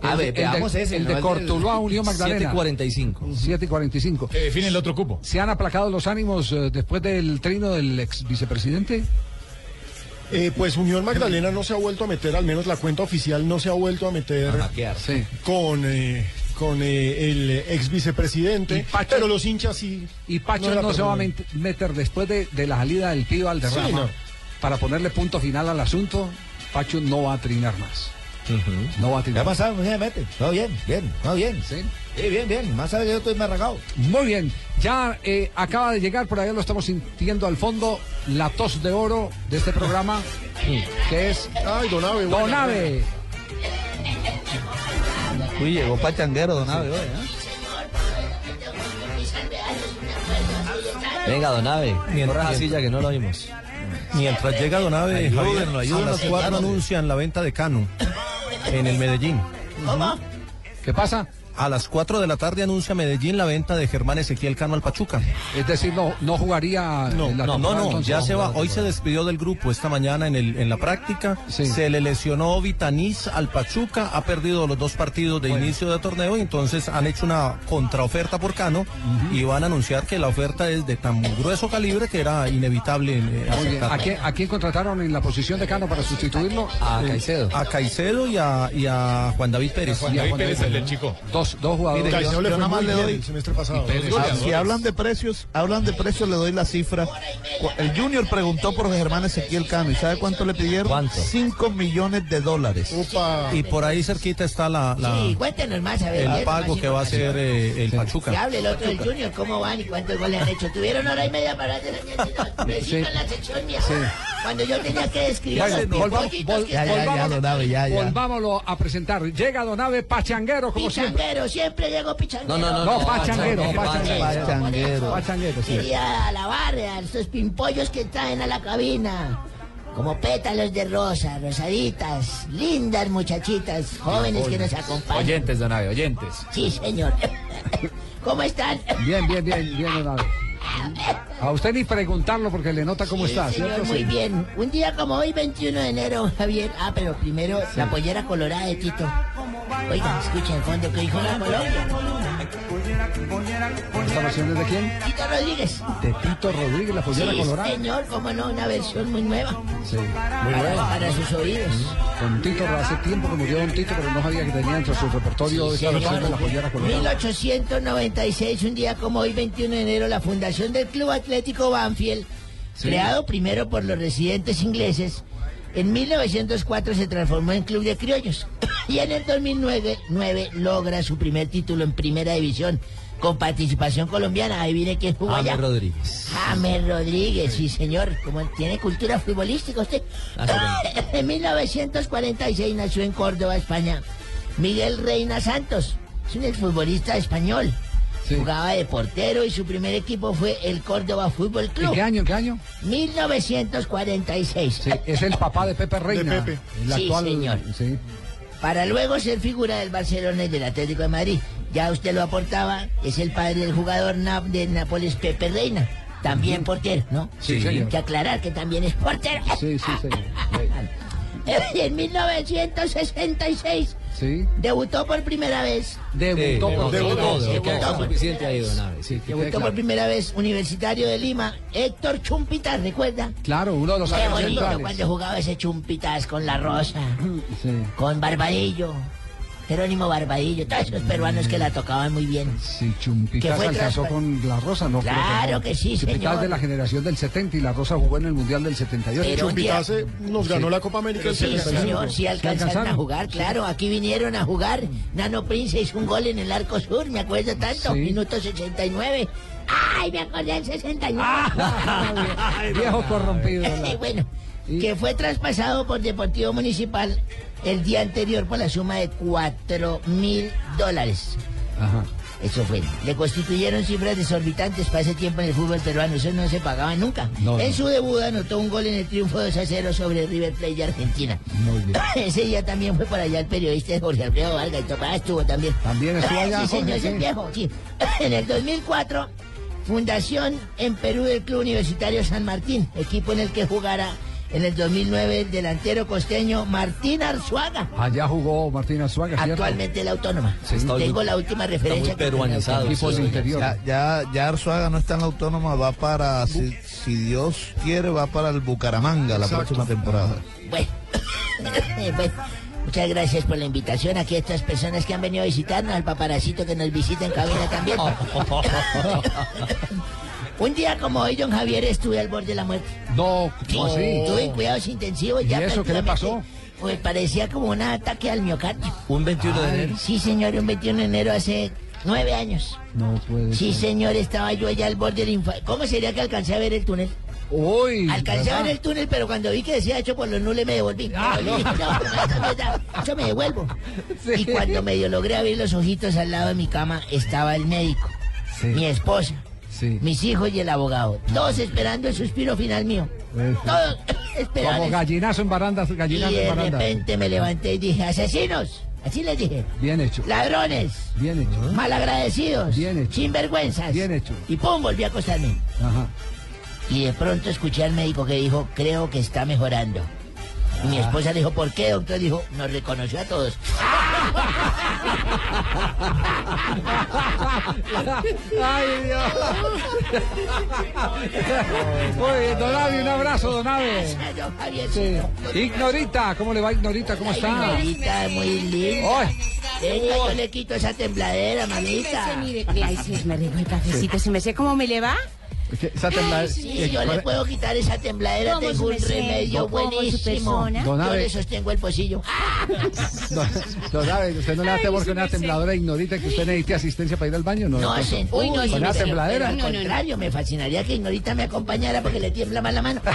A ver, veamos ese, El ¿no? de El Cortuluá, Unión Magdalena. 7.45. 7 y 45. Que define el otro cupo. ¿Se han aplacado los ánimos eh, después del trino del ex vicepresidente? Eh, pues Unión Magdalena no se ha vuelto a meter, al menos la cuenta oficial no se ha vuelto a meter Sí. con, eh, con eh, el ex vicepresidente, Y Pacho- pero los hinchas sí. Y Pacho no, se va a meter después de, de la salida del Sí, no. para ponerle punto final al asunto. Pacho no va a trinar más. No va a ¿Qué trinar ha pasado? ¿Cómo se mete? No, bien, bien, no, bien. Sí. Sí, bien, bien. Más que yo estoy más ragado. Muy bien, ya eh, acaba de llegar, por allá lo estamos sintiendo al fondo, la tos de oro de este programa, que es Ay, Donave. Donave. Uy, llegó pachanguero, don Abe, hoy, ¿eh? Venga, Don Ave, corra silla que no lo oímos. Mientras llega Don Ave, Ayúdenlo, ayúdenlo, las cuatro anuncian la venta de Cano en el Medellín. ¿Qué pasa? A las 4 de la tarde anuncia Medellín la venta de Germán Ezequiel Cano al Pachuca. Es decir, no, no jugaría No, en la no, no, entonces. ya se va. Hoy se despidió del grupo esta mañana en, el, en la práctica. Sí. Se le lesionó Vitaniz al Pachuca, ha perdido los dos partidos de inicio de torneo y entonces han hecho una contraoferta por Cano y van a anunciar que la oferta es de tan grueso calibre que era inevitable. eh, aceptarla. ¿A quién, a quién contrataron en la posición de Cano para sustituirlo? A Caicedo. A Caicedo y a, y a Juan David Pérez. Juan Y a David Juan Pérez, David el del Pérez. chico. Dos, dos jugadores. Mire, Caicedo le yo fue nada más le doy- el semestre pasado. Ah, si hablan de precios, hablan de precios, le doy la cifra. El Junior preguntó por Germán Ezequiel Cano y ¿sabe cuánto le pidieron? ¿Cuánto? 5 millones de dólares. Upa. Y por ahí cerquita está la, la- Sí, cuéntenos más, a ver. el ¿qué es pago que va a hacer eh, el Pachuca. Que hable el otro del Junior, ¿cómo van y cuántos goles han hecho? Tuvieron hora y media para hacer Sí. en la sección mía. Sí. Cuando yo tenía que describir Bueno, los volvamos, pipollitos vol- que Ya, ya, ya, volvámonos- don Ave, ya, ya. volvámoslo a presentar. Llega Donave Pachanguero, como siempre. Pichanguero, siempre llego pichanguero. No, no, No, Pachanguero, Pachanguero, Pachanguero. Pachanguero. Pachanguero, sí. Quería alabar a estos pimpollos que traen a la cabina. Como pétalos de rosa, rosaditas, lindas muchachitas, jóvenes que nos acompañan. Oyentes, Don Ave, oyentes. Sí, señor. ¿Cómo están? Bien, bien, bien, bien, Donave. A usted ni preguntarlo porque le nota cómo Sí, está, señor, ¿cierto? muy Sí. bien. Un día como hoy, 21 de enero, Javier. Ah, pero primero la pollera colorada de Tito. Oiga, escucha en fondo que dijo la Colombia. ¿Esta versión es de quién? Tito Rodríguez. De Tito Rodríguez, la pollera colorada. señor, cómo no, una versión muy nueva. Sí, muy Para, buena. para sus oídos. Con Tito, hace tiempo que murió Don Tito, pero no sabía que tenía entre su repertorio esta versión de la pollera colorada. 1896, un día como hoy, 21 de enero, la fundación del Club Atlético Banfield, Sí. creado primero por los residentes ingleses, en 1904 se transformó en Club de Criollos y en el 2009 nueve logra su primer título en Primera División con participación colombiana. Ahí viene quién jugó allá. James Rodríguez. James Rodríguez, sí señor, como tiene cultura futbolística usted. en 1946 nació en Córdoba, España, Miguel Reina Santos, es un exfutbolista español. Jugaba de portero y su primer equipo fue el Córdoba Fútbol Club. ¿En qué año? ¿En qué año? 1946. Sí, es el papá de Pepe Reina. De Pepe. el Sí, actual- señor. Sí. Para luego ser figura del Barcelona y del Atlético de Madrid. Ya usted lo aportaba, es el padre del jugador na- de Nápoles, Pepe Reina. También portero, ¿no? Sí, señor. Hay que aclarar que también es portero. Sí, sí, señor. en 1966 Sí. debutó por primera vez. Debutó por primera vez Universitario de Lima, Héctor Chumpitas, ¿recuerda? Claro, uno de los Qué bonito cuando jugaba ese Chumpitas con La Rosa, Sí. con Barbadillo, Jerónimo Barbadillo, todos esos peruanos que la tocaban muy bien. Sí, Chumpitas Que fue alcanzó con La Rosa, ¿no? Claro no. que sí, Chumpitas señor. de la generación del 70 y La Rosa jugó en el Mundial del 78. Pero un día- Chumpitaz eh, nos ganó la Copa América del Sí, 75. señor, sí alcanzaron a jugar, claro. Aquí vinieron a jugar. Nano Prince hizo un gol en el arco sur, me acuerdo tanto. Sí. Minuto 69. ¡Ay, me acordé del 69! Viejo corrompido. la- que fue traspasado por Deportivo Municipal el día anterior por la suma de 4 mil dólares. Ajá. Eso fue. Le constituyeron cifras desorbitantes para ese tiempo en el fútbol peruano. Eso no se pagaba nunca. No, en su debut anotó un gol en el triunfo 2 a 0 sobre River Plate de Argentina. Muy bien. Ese día también fue para allá el periodista Jorge Alfredo Vargas. y. Ah, estuvo también. También estuvo allá, Sí, señor, sí. viejo, sí. En el 2004, fundación en Perú del Club Universitario San Martín, equipo en el que jugara en el 2009 el delantero costeño Martín Arzuaga. Allá jugó Martín ¿cierto? Actualmente la autónoma. Sí, está Tengo muy- la última referencia. que tengo. Equipo del interior. Ya, ya, ya Arzuaga no está en la autónoma, va para, si, si Dios quiere, va para el Bucaramanga la próxima temporada. Bueno, bueno, muchas gracias por la invitación aquí a estas personas que han venido a visitarnos, al paparacito que nos visita en cabina también. Un día como hoy, don Javier, estuve al borde de la muerte. No, ¿cómo así? Estuve en cuidados intensivos. ¿Y ya eso qué le pasó? Pues parecía como un ataque al miocardio. Un 21 de enero. Sí, señor, un 21 de enero hace nueve años. No puede Sí, ser. señor, estaba yo allá al borde del infarto. ¿Cómo sería que alcancé a ver el túnel? Uy. Alcancé a ver el túnel, pero cuando vi que decía hecho por los nules me devolví. Ah, no. No, da- eso me devuelvo. Sí. Y cuando medio logré abrir los ojitos al lado de mi cama, estaba el médico, Sí. mi esposa, Sí. mis hijos y el abogado. Todos esperando el suspiro final mío. Eso. Todos esperando. Como gallinazo en barandas, Y gallinazo en de barandas. repente me levanté y dije, asesinos. Así les dije. Bien hecho. Ladrones. Bien hecho. Malagradecidos. Bien hecho. Sinvergüenzas. Bien hecho. Y pum, volví a acostarme. Ajá. Y de pronto escuché al médico que dijo, creo que está mejorando. Y Ah. mi esposa le dijo, ¿por qué, doctor? Dijo, nos reconoció a todos. Ay, Dios. Muy bien, Don un abrazo, Don Javier, Sí. Ignorita, ¿cómo le va Ignorita? ¿Cómo está? Mamita, muy linda. Ay. Venga, yo le quito esa tembladera, mamita. Ay, sí, me rico el cafecito. ¿Se me sé cómo me le va? Esa tembla- Sí, yo le puedo quitar esa tembladera, ¿Cómo tengo un remedio ¿Cómo su buenísimo. Yo Abe. le sostengo el pocillo. Abe, ¿usted no le temor con una tembladora ignorita que usted necesite asistencia para ir al baño? No, No, hacen. Uy, no, sí, una tembladera. Al contrario, me fascinaría que Ignorita me acompañara porque le tiembla más la mano.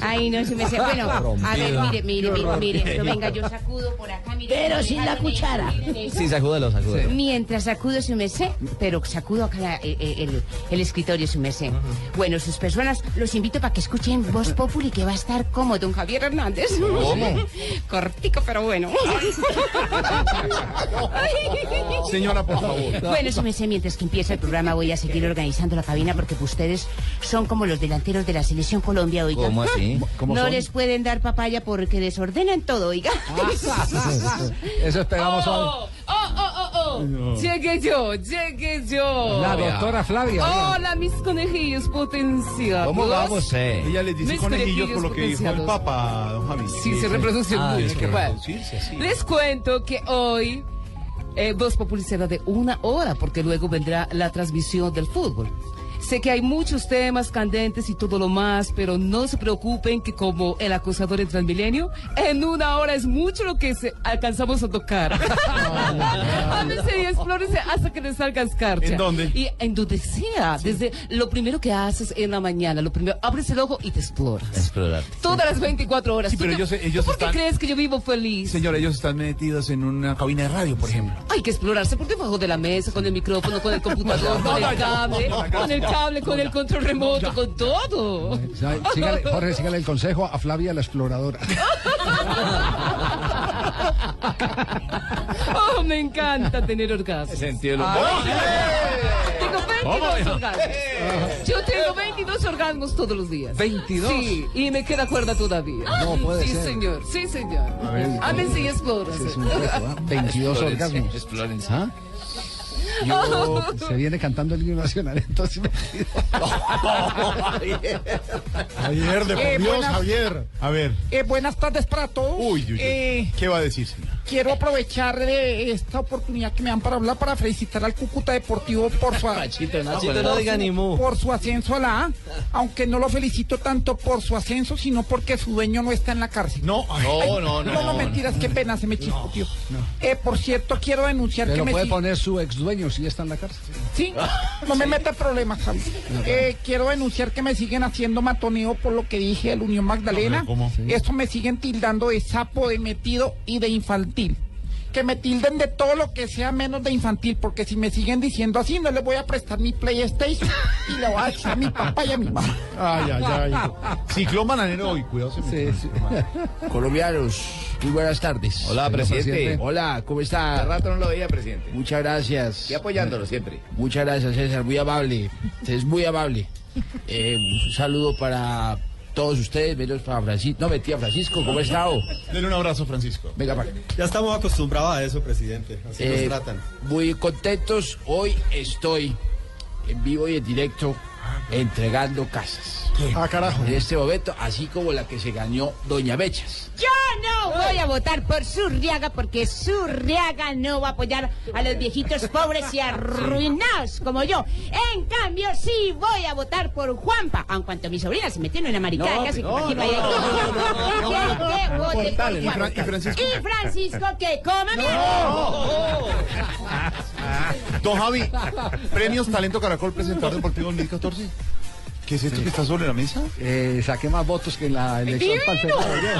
Ay, no, se me sé. Bueno, a ver, mire, mire, mire, mire. Pero venga, yo sacudo por acá, mire. Pero sin la cuchara. Sí, sacúdelo, sacúdelo. Mientras sacudo se me sé, pero sacudo acá la- eh, eh, el, el escritorio, su mesé. Bueno, sus personas, los invito para que escuchen Voz Populi, que va a estar como don Javier Hernández. ¿Cómo? Cortico, pero bueno. Señora, por favor. Bueno, su mesé, mientras que empieza el programa voy a seguir organizando la cabina porque ustedes son como los delanteros de la selección Colombia, oiga. ¿Cómo así? ¿Cómo no son? les pueden dar papaya porque desordenan todo, oiga. Eso esperamos hoy. Oh, oh, oh, oh. Llegué yo, llegué yo. La doctora Flavia. Hola, mis conejillos potenciados. ¿Cómo vamos, eh? Ella les dice Mis conejillos por lo que dijo el. Papa, don Javi. Sí, se reproducen Ah, mucho. que Bueno, les cuento que hoy eh, Voz Populi será de una hora, porque luego vendrá la transmisión del fútbol. Sé que hay muchos temas candentes y todo lo más, pero no se preocupen que como el acosador en Transmilenio, en una hora es mucho lo que se- alcanzamos a tocar. Ámense y explórense hasta que les salga escarcha. ¿En dónde? Y en donde sea. Desde lo primero que haces en la mañana, lo primero, abres el ojo y te exploras. Explorar. Todas las 24 horas. Sí, pero ¿Tú te- ellos- ellos ¿tú ¿Por qué están- crees que yo vivo feliz? Señora, ellos están metidos en una cabina de radio, por ejemplo. Hay que explorarse por debajo de la mesa, con el micrófono, con el computador, con el cable, con el cable, con el control remoto, con todo. Sígale, Jorge, sígale el consejo a Flavia la exploradora. Oh, me encanta tener orgasmos. Sentido lo- Tengo 22 orgasmos. Yo tengo 22 orgasmos todos los días. 22. Sí, y me queda cuerda todavía. No puede sí, ser. señor, sí, señor. Ámense y explórense. Es un reto, ¿ah? 22 orgasmos. Explórense. ¿Ah? Yo, se viene cantando el himno nacional, entonces me Javier, de por Eh, Dios, buenas- Javier. A ver. Eh, buenas tardes para todos. Uy, uy, uy. Eh, ¿Qué va a decir, señor? Quiero aprovechar de esta oportunidad que me dan para hablar para felicitar al Cúcuta Deportivo por su, Nachito, por no su- diga ni mu. por su ascenso a la A, aunque no lo felicito tanto por su ascenso, sino porque su dueño no está en la cárcel. No, ay, Ay, no, no, No, no, mentiras, qué pena, se me chispoteó. Eh, por cierto, quiero denunciar que me puede poner su ex dueño si está en la cárcel. Sí, no me meta problemas, Javi. Eh, quiero denunciar que me siguen haciendo matoneo por lo que dije el Unión Magdalena. ¿cómo? Sí. Eso me siguen tildando de sapo, de metido y de infantil. Que me tilden de todo lo que sea menos de infantil, porque si me siguen diciendo así, no les voy a prestar mi PlayStation y le voy a echar a mi papá y a mi mamá. Ay, ay, ay. Ciclón bananero hoy, cuidado. Me Colombianos, muy buenas tardes. Hola, presidente. presidente. Hola, ¿cómo está? Hace rato no lo veía, presidente. Muchas gracias. Y apoyándolo siempre. Muchas gracias, César, muy amable. Es muy amable. Eh, un saludo para todos ustedes, menos para Francisco. No, metí a Francisco, ¿cómo está? Denle un abrazo, Francisco. Venga, para. Ya estamos acostumbrados a eso, presidente. Así Eh, nos tratan. Muy contentos. Hoy estoy en vivo y en directo entregando casas. Ah, carajo. En este momento, así como la que se ganó Doña Bechas. Yo no voy a votar por Surriaga porque Surriaga no va a apoyar a los viejitos pobres y arruinados como yo. En cambio, sí voy a votar por Juanpa, aun cuanto mi sobrina se metió en una maricada No, casi no, que no, aquí no, no, no, no, Quiero no, que. ¿Y Juanpa. Fra- y Francisco? Y Francisco que coma mierda. Don Javi, premios Talento Caracol presentador deportivo 2014. ¿Qué es esto que está sobre la mesa? Eh, saqué más votos que en la elección para el Senado ayer.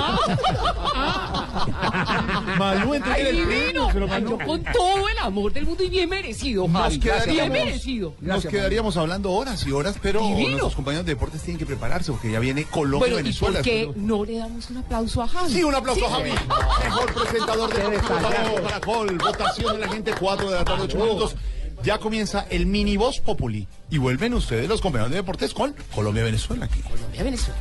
Malú, entregue ¡Ay, el divino! premio, se lo Ay, yo con todo el amor del mundo y bien merecido, Nos Javi. Bien quedaríamos, merecido. nos quedaríamos hablando horas y horas, pero Divino. nuestros compañeros de deportes tienen que prepararse porque ya viene Colombia Bueno, y ¿y Venezuela. por qué no le damos un aplauso a Javi? Sí, un aplauso Sí. a Javi. Mejor presentador de Caracol. Votación de la gente, 4 de la tarde, 8 minutos ya comienza el mini voz populi y vuelven ustedes los compañeros de deportes con Colombia-Venezuela aquí. Colombia-Venezuela.